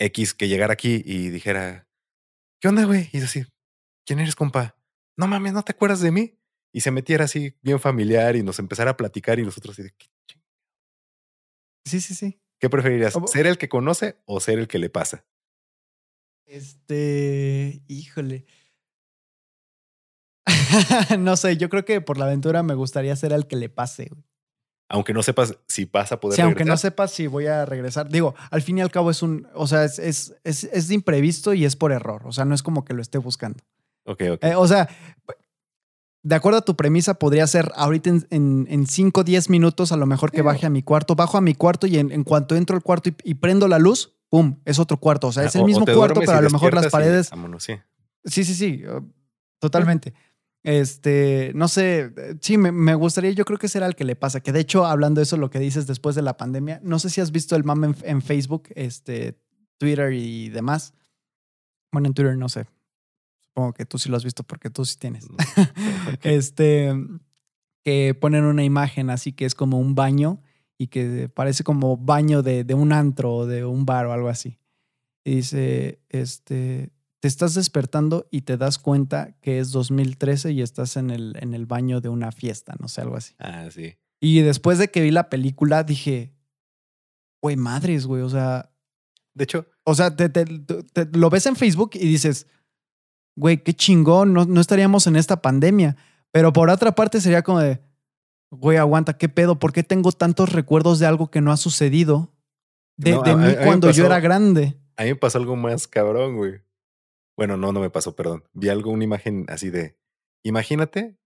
X que llegara aquí y dijera, ¿qué onda, güey? Y así, ¿quién eres, compa? No mames, ¿no te acuerdas de mí? Y se metiera así bien familiar y nos empezara a platicar y nosotros así de, Sí, sí, sí. ¿Qué preferirías? ¿Ser el que conoce o ser el que le pasa? Este, híjole. no sé, yo creo que por la aventura me gustaría ser el que le pase. Aunque no sepas si pasa a poder sí, aunque no sepas si voy a regresar. Digo, al fin y al cabo es un, o sea, es, es, es, de imprevisto y es por error. O sea, no es como que lo esté buscando. Ok, ok. Eh, o sea, de acuerdo a tu premisa, podría ser ahorita en 5 o 10 minutos a lo mejor que baje a mi cuarto. Bajo a mi cuarto y en, cuanto entro al cuarto y, prendo la luz, ¡pum! Es otro cuarto. O sea, es ah, el mismo cuarto, pero a lo mejor las paredes... sí. sí, sí, sí. Totalmente. Este, no sé, sí, me, gustaría, yo creo que será el que le pasa, que de hecho, hablando de eso, lo que dices después de la pandemia, no sé si has visto el mame en, Facebook, este, Twitter y demás. Bueno, en Twitter no sé. Supongo que tú sí lo has visto porque tú sí tienes. este, que ponen una imagen así que es como un baño y que parece como baño de, de un antro o de un bar o algo así. Y dice, este, te estás despertando y te das cuenta que es 2013 y estás en el, en el baño de una fiesta, no sé, algo así. Ah, sí. Y después de que vi la película dije, güey, madres, güey, o sea, De hecho, O sea, te, te- te- lo ves en Facebook y dices, güey, qué chingón, no, no estaríamos en esta pandemia. Pero por otra parte sería como de, güey, aguanta, ¿qué pedo? ¿Por qué tengo tantos recuerdos de algo que no ha sucedido de, No, de a- a- mí a cuando yo era grande? a mí me pasó algo más cabrón, güey. Bueno, no, no me pasó, perdón. Vi algo, una imagen así de. Imagínate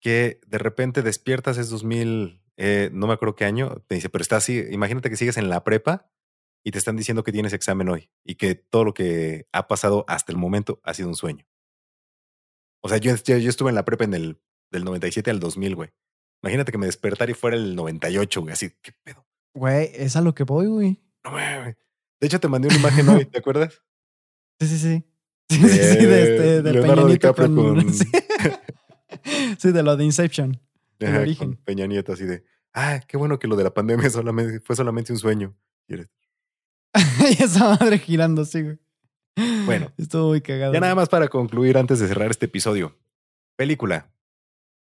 que de repente despiertas, es 2000, eh, no me acuerdo qué año, te dice, pero está así. Imagínate que sigues en la prepa y te están diciendo que tienes examen hoy y que todo lo que ha pasado hasta el momento ha sido un sueño. O sea, yo, yo, yo estuve en la prepa en el del 97 al 2000, güey. Imagínate que me despertara y fuera el 98, güey. Así, ¿qué pedo? Güey, es a lo que voy, güey. No, mames. De hecho, te mandé una imagen hoy, ¿te acuerdas? Sí, sí, sí. Sí, sí, sí, de, este, de Leonardo DiCaprio con- Sí. Sí, de lo de Inception. Ajá, origen. con Peña Nieto, así de, ah, qué bueno que lo de la pandemia solamente, fue solamente un sueño. Y esa madre girando, sí, güey. Bueno, Estuvo muy cagado. Ya nada más para concluir antes de cerrar este episodio. Película.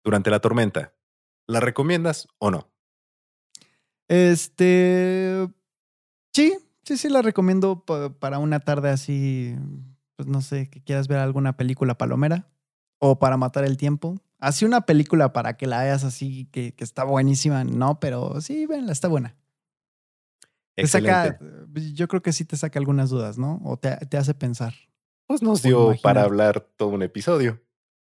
Durante la tormenta. ¿La recomiendas o no? Este. Sí, sí, sí, la recomiendo pa- para una tarde así. Pues no sé, que quieras ver alguna película palomera o para matar el tiempo. Así una película para que la veas así, que, que está buenísima, no, pero sí, venla, está buena. Te saca, Excelente. yo creo que sí te saca algunas dudas, ¿no? O te, te hace pensar. Pues nos dio imaginar. para hablar todo un episodio.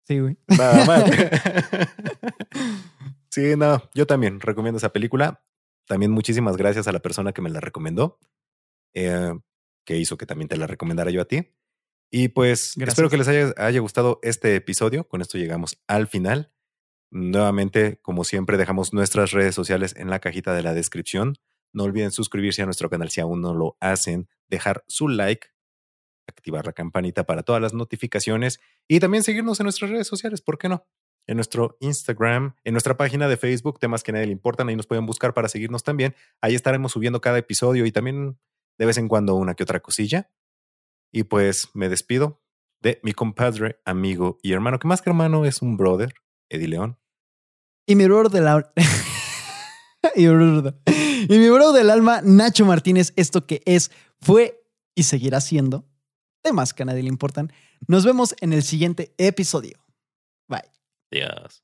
Sí, güey. Nada más. sí, no, yo también recomiendo esa película. También muchísimas gracias a la persona que me la recomendó, eh, que hizo que también te la recomendara yo a ti. Y pues Gracias. espero que les haya, haya gustado este episodio. Con esto llegamos al final. Nuevamente, como siempre, dejamos nuestras redes sociales en la cajita de la descripción. No olviden suscribirse a nuestro canal si aún no lo hacen, dejar su like, activar la campanita para todas las notificaciones y también seguirnos en nuestras redes sociales, ¿por qué no? En nuestro Instagram, en nuestra página de Facebook, temas que a nadie le importan, ahí nos pueden buscar para seguirnos también. Ahí estaremos subiendo cada episodio y también de vez en cuando una que otra cosilla. Y pues me despido de mi compadre, amigo y hermano, que más que hermano es un brother, Eddie León. Y mi bro de la. y, mi bro del alma, Nacho Martínez, esto que es, fue y seguirá siendo temas que a nadie le importan. Nos vemos en el siguiente episodio. Bye. Dios.